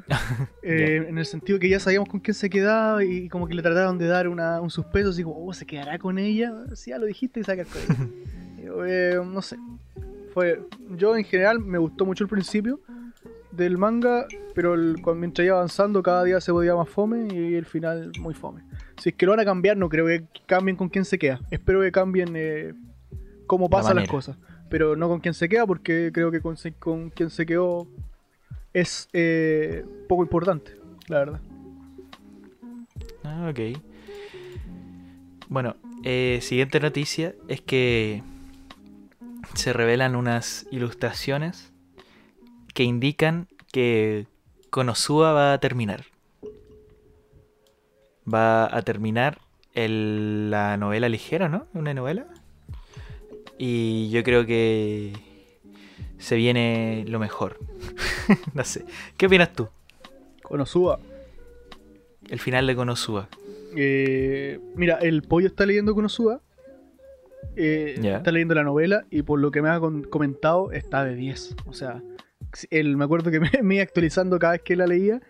S2: Eh, en el sentido que ya sabíamos con quién se quedaba y como que le trataron de dar una, un suspenso, así como, oh, ¿se quedará con ella? Si ya lo dijiste, y saca con ella. Yo, eh, no sé. Fue, yo en general me gustó mucho el principio del manga, pero el- cuando, mientras iba avanzando cada día se podía más fome y el final muy fome. Si es que lo van a cambiar, no creo que cambien con quién se queda. Espero que cambien eh, cómo pasan las cosas. Pero no con quién se queda, porque creo que con, con quién se quedó es eh, poco importante, la verdad.
S1: Ah, ok. Bueno, eh, siguiente noticia es que se revelan unas ilustraciones que indican que Konosuba va a terminar. Va a terminar el- la novela ligera, ¿no? Una novela. Y yo creo que se viene lo mejor. no sé. ¿Qué opinas tú?
S2: Konosuba.
S1: El final de Konosuba.
S2: Eh, mira, el pollo está leyendo Konosuba. eh. Está leyendo la novela y por lo que me ha comentado está de 10. O sea, él, me acuerdo que me, me iba actualizando cada vez que la leía.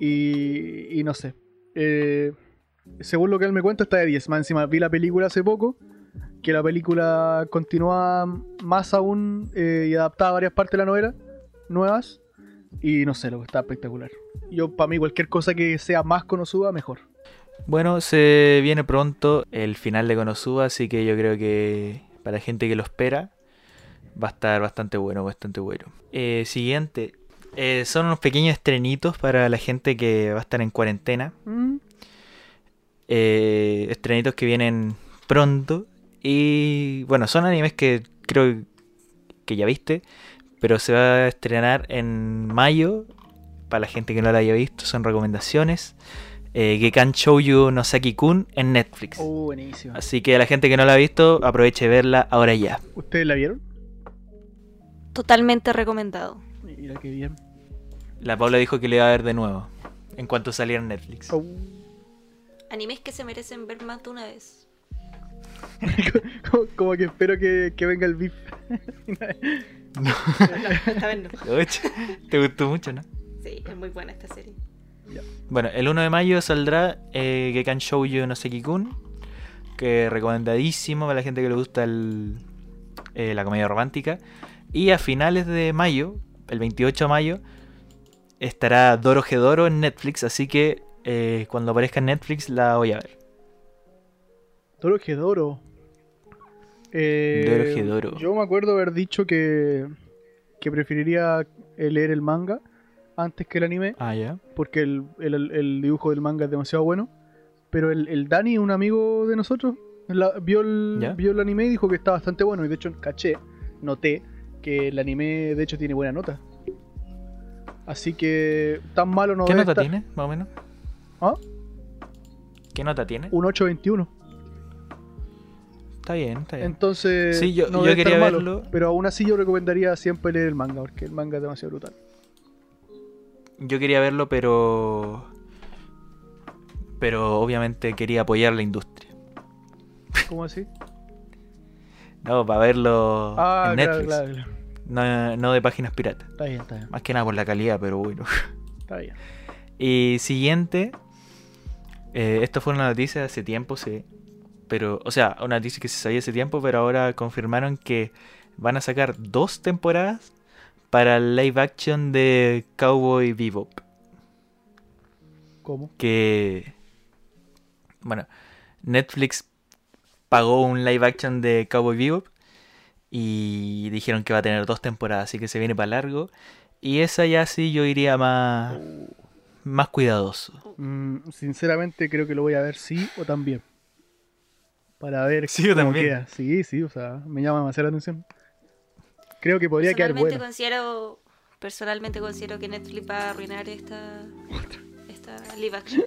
S2: Y, y no sé. Eh, según lo que él me cuenta, está de 10. Más encima, vi la película hace poco. Que la película continúa más aún eh, y adaptaba varias partes de la novela nuevas. Y no sé, lo que está espectacular. Yo, para mí, cualquier cosa que sea más Konosuba, mejor.
S1: Bueno, se viene pronto el final de Konosuba, así que yo creo que para la gente que lo espera va a estar bastante bueno, bastante bueno. Eh, siguiente, eh, son unos pequeños estrenitos para la gente que va a estar en cuarentena.
S2: Mm,
S1: Eh, estrenitos que vienen pronto y bueno, son animes que creo que ya viste, pero se va a estrenar en mayo. Para la gente que no la haya visto, son recomendaciones. Eh, Gekan Shouju no Saki-kun en Netflix.
S2: Oh, buenísimo.
S1: Así que a la gente que no la ha visto, aproveche de verla ahora ya.
S2: ¿Ustedes la vieron?
S3: Totalmente recomendado.
S2: Mira qué bien.
S1: La Paula dijo que le iba a ver de nuevo en cuanto saliera en Netflix.
S2: Oh.
S3: Animes que se merecen ver más de una vez.
S2: como, como que espero que, que venga el beef.
S3: Esta vez no.
S1: Te gustó mucho, ¿no?
S3: Sí, es muy buena esta serie.
S1: Bueno, el 1 de mayo saldrá eh, Gekan Shoujo no Seki-kun, que recomendadísimo para la gente que le gusta el, eh, la comedia romántica. Y a finales de mayo, el 28 de mayo, estará Doro Gedoro en Netflix, así que eh, cuando aparezca en Netflix la voy a ver.
S2: Doro Gedoro. Eh,
S1: Doro.
S2: Yo me acuerdo haber dicho que, que preferiría eh, leer el manga antes que el anime,
S1: Ah, ya.
S2: porque el, el- el dibujo del manga es demasiado bueno. Pero el, el Dani, un amigo de nosotros, la- vio, el,
S1: ¿Ya?
S2: vio el anime y dijo que está bastante bueno. Y de hecho, caché, noté que el anime de hecho tiene buena nota. Así que tan malo no
S1: ¿Qué
S2: debe
S1: nota
S2: estar.
S1: tiene, más o menos?
S2: ¿Ah?
S1: ¿Qué nota tiene?
S2: Un 821.
S1: Está bien, está bien.
S2: Entonces,
S1: Sí, yo-
S2: no
S1: yo
S2: debe
S1: quería
S2: malo,
S1: verlo.
S2: pero aún así yo recomendaría siempre leer el manga, porque el manga es demasiado brutal.
S1: Yo quería verlo, pero. Pero obviamente quería apoyar la industria.
S2: ¿Cómo así?
S1: No, para verlo
S2: Ah,
S1: en Netflix.
S2: claro, claro.
S1: No, no de páginas piratas.
S2: Está bien, está bien.
S1: Más que nada por la calidad, pero bueno.
S2: Está bien.
S1: Y siguiente. eh, esto fue una noticia de hace tiempo, sí. Pero, o sea, una noticia que se sabía hace tiempo, pero ahora confirmaron que van a sacar dos temporadas para el live action de Cowboy Bebop.
S2: ¿Cómo?
S1: que bueno Netflix pagó un live action de Cowboy Bebop y dijeron que va a tener dos temporadas así que se viene para largo y esa ya sí yo iría más más cuidadoso
S2: Mm, sinceramente creo que lo voy a ver sí o también. Para ver
S1: Sí
S2: cómo
S1: también.
S2: queda. Sí, sí, o sea, me llama demasiado la atención. Creo que podría quedar
S3: Personalmente
S2: bueno.
S3: considero, personalmente considero que Netflix va a arruinar esta, esta live action.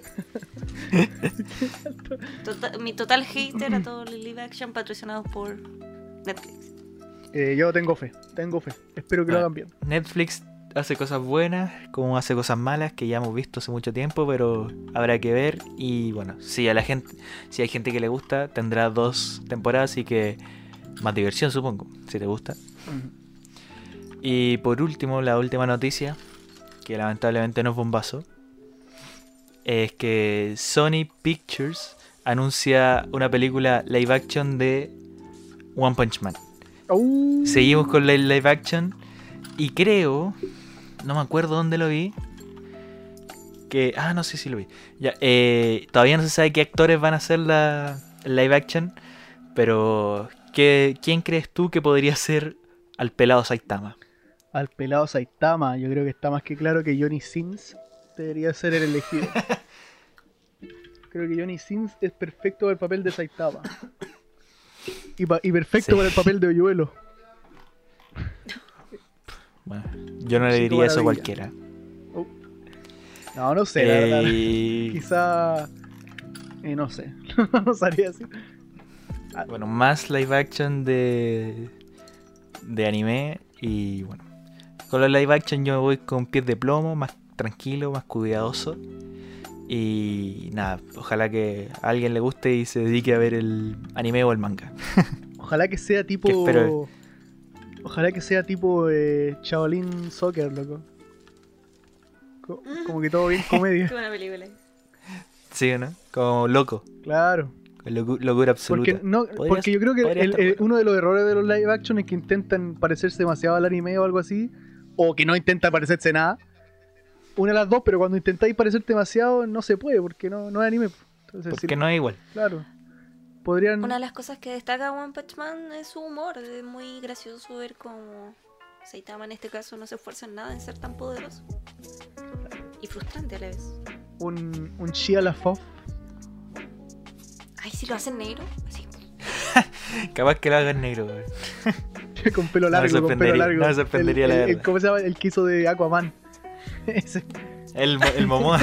S3: Tota- mi total hater a todo el live action patrocinados por Netflix.
S2: Eh, yo tengo fe, tengo fe. Espero que lo hagan bien.
S1: Netflix hace cosas buenas como hace cosas malas que ya hemos visto hace mucho tiempo pero habrá que ver y bueno si a la gente si hay gente que le gusta tendrá dos temporadas y que más diversión supongo si te gusta. Y por último, la última noticia, que lamentablemente no es bombazo, es que Sony Pictures anuncia una película live action de One Punch Man. Seguimos con la live action y creo, no me acuerdo dónde lo vi, que... Ah, no sé si lo vi. Ya, eh, todavía no se sabe qué actores van a hacer la live action, pero ¿qué, ¿quién crees tú que podría ser al pelado Saitama?
S2: Al pelado Saitama, yo creo que está más que claro que Johnny Sins debería ser el elegido. creo que Johnny Sins es perfecto para el papel de Saitama. Y, pa- y perfecto
S1: Sí.
S2: para el papel de Oyuelo.
S1: Bueno, yo no le diría eso a cualquiera.
S2: No, no sé, la verdad.
S1: Eh,
S2: Quizá. eh, no sé. no sabría así.
S1: bueno, más live action de, de anime y bueno. Con los live action yo me voy con pies de plomo, más tranquilo, más cuidadoso. Y nada, ojalá que a alguien le guste y se dedique a ver el anime o el manga.
S2: Ojalá que sea tipo. Ojalá que sea tipo eh, Shaolin Soccer, loco. Co- Como que todo bien comedia.
S3: Qué buena película.
S1: ¿Sí no? Como loco,
S2: Claro.
S1: locu- locura absoluta.
S2: Porque, no, porque yo creo que
S1: podría
S2: el-
S1: estar
S2: el-
S1: bueno.
S2: uno de los errores de los live action es que intentan parecerse demasiado al anime o algo así. O que no intenta parecerse nada. Una de las dos, pero cuando intentáis parecerte demasiado no se puede porque no, no es anime. Entonces,
S1: Porque no es igual.
S2: Claro. Podrían.
S3: Una de las cosas que destaca One Punch Man es su humor. Es muy gracioso ver cómo Saitama en este caso no se esfuerza en nada en ser tan poderoso. Y frustrante a la vez.
S2: Un, un Shia LaFoff.
S3: Ay, si lo hacen negro. Así.
S1: Capaz que lo hagan negro, weón.
S2: con pelo
S1: No
S2: largo, con pelo largo.
S1: no me sorprendería
S2: el,
S1: la
S2: el- el-
S1: verdad.
S2: ¿Cómo se llama? El que hizo de Aquaman. Ese,
S1: El, mo- el Momoa.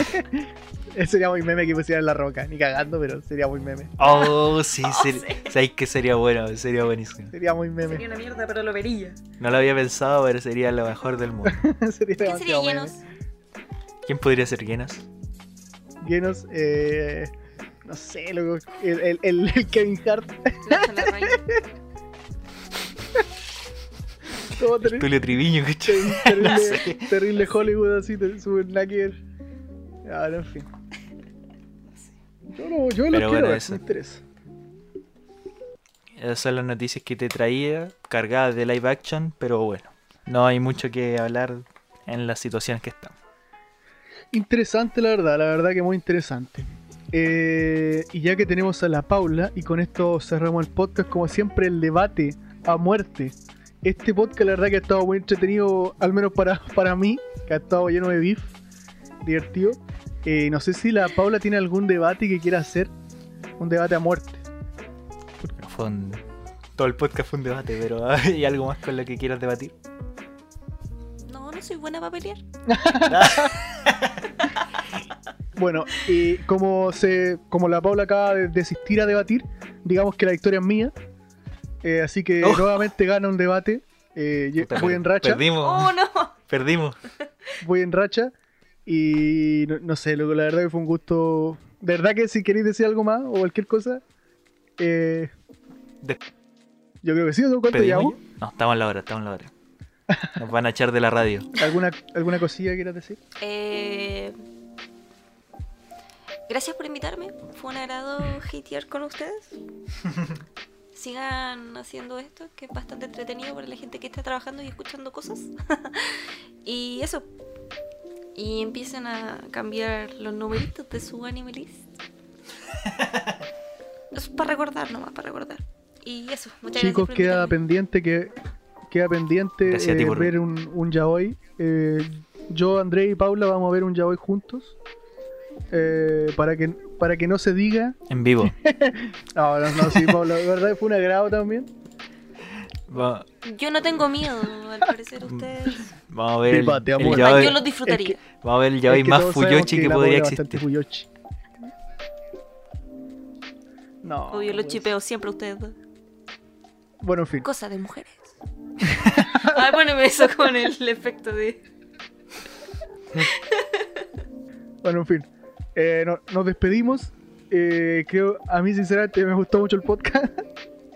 S2: sería muy meme que pusieran la roca. Ni cagando, pero sería muy meme.
S1: Oh, sí,
S3: Oh,
S1: ser-
S3: sí.
S1: ¿sabes que sería bueno? Sería buenísimo.
S2: Sería muy meme.
S3: Sería una mierda, pero lo vería.
S1: No lo había pensado, pero sería lo mejor del mundo.
S2: sería
S3: ¿Quién sería Llenos?
S1: ¿Quién podría ser Genos?
S2: Llenos, eh, no sé, loco, el, el, el- el Kevin Hart.
S3: Nacho Larraín.
S2: todo terri-
S1: Tulio Triviño,
S2: terrible,
S1: No sé.
S2: terrible Hollywood así, super ver. Ahora, en fin. Yo, no, yo
S1: Pero
S2: lo
S1: bueno,
S2: quiero ver,
S1: eso.
S2: me interesa.
S1: Esas son las noticias que te traía, cargadas de live action, pero bueno, no hay mucho que hablar en las situaciones que estamos.
S2: Interesante, la verdad, la verdad que muy interesante. Eh, y ya que tenemos a la Paula, y con esto cerramos el podcast, como siempre, el debate a muerte. Este podcast, la verdad, que ha estado muy entretenido, al menos para, para mí, que ha estado lleno de beef, divertido. Eh, no sé si la Paula tiene algún debate que quiera hacer, un debate a muerte.
S1: Fue un- Todo el podcast fue un debate, pero ¿hay algo más con lo que quieras debatir?
S3: No, no soy buena para pelear.
S2: Bueno, y como se, como la Paula acaba de desistir a debatir, digamos que la victoria es mía. Eh, así que
S1: Oh.
S2: nuevamente gana un debate. Eh,
S1: Puta,
S2: voy en racha.
S1: Perdimos,
S3: ¡Oh, no!
S1: perdimos.
S2: Voy en racha. Y no, no sé, loco, la verdad que fue un gusto. De verdad que si queréis decir algo más o cualquier cosa. eh,
S1: De-
S2: yo creo que sí, ¿no? ¿cuánto.
S1: No, estamos en la hora, estamos en la hora. Nos van a echar de la radio.
S2: ¿Alguna, ¿Alguna cosilla que quieras decir?
S3: Eh, gracias por invitarme. Fue un agrado hatear con ustedes. Sigan haciendo esto, que es bastante entretenido para la gente que está trabajando y escuchando cosas. y eso. Y empiecen a cambiar los numeritos de su anime list. Es para recordar nomás, para recordar. Y eso, muchas
S2: Chicos,
S3: gracias
S2: queda pendiente que queda pendiente
S1: ti
S2: eh, ver un, un yaoi. Eh, yo, André y Paula vamos a ver un yaoi juntos. Eh, para que para que no se diga.
S1: En vivo.
S2: No, no, no, sí, Paula, de verdad fue un agrado también.
S1: Va-
S3: Yo no tengo miedo, al parecer ustedes.
S1: Vamos a ver el, yaoi-
S3: Yo lo disfrutaría.
S1: Vamos a ver el yaoi
S2: Es que
S1: más fuyochi que, podría existir.
S2: fuyochi. No.
S3: Obvio, lo
S2: pues.
S3: chipeo siempre a ustedes dos.
S2: Bueno, en fin.
S3: Cosa de mujeres. Ay, poneme eso con el efecto de.
S2: Bueno, en fin. Eh, no- nos despedimos. Eh, creo, a mí sinceramente me gustó mucho el podcast.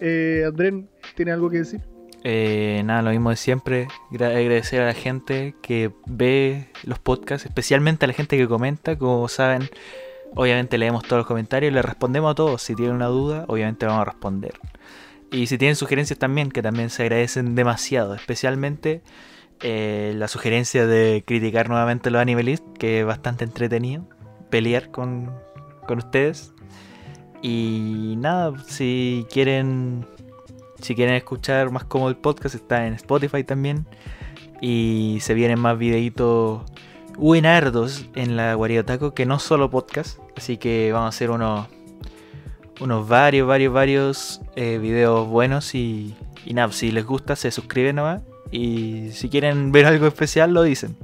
S2: Eh, Andrés, ¿tiene algo que decir?
S1: Eh, nada, lo mismo de siempre. Gra- agradecer a la gente que ve los podcasts, especialmente a la gente que comenta. Como saben, obviamente leemos todos los comentarios y le respondemos a todos. Si tienen una duda, obviamente vamos a responder. Y si tienen sugerencias también, que también se agradecen demasiado. Especialmente eh, la sugerencia de criticar nuevamente los animalistas, que es bastante entretenido. Pelear con, con ustedes. Y nada, si quieren si quieren escuchar más cómodo el podcast, está en Spotify también. Y se vienen más videitos buenardos en la Guariotaco que no solo podcast. Así que vamos a hacer unos, unos varios, varios, varios eh, videos buenos. Y, y nada, si les gusta, se suscriben nomás. Y si quieren ver algo especial, lo dicen.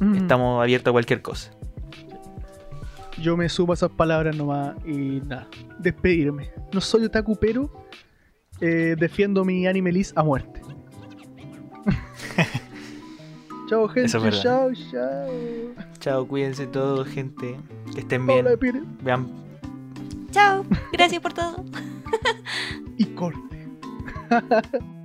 S2: Mm.
S1: Estamos abiertos a cualquier cosa.
S2: Yo me sumo a esas palabras nomás y nada, despedirme. No soy otaku, pero eh, defiendo mi anime list a muerte. chao, gente.
S1: Es.
S2: Chao, chao.
S1: Chao, cuídense todos, gente. Que estén bien.
S2: Pire.
S1: Vean
S3: Chao, gracias por todo.
S2: Y corte.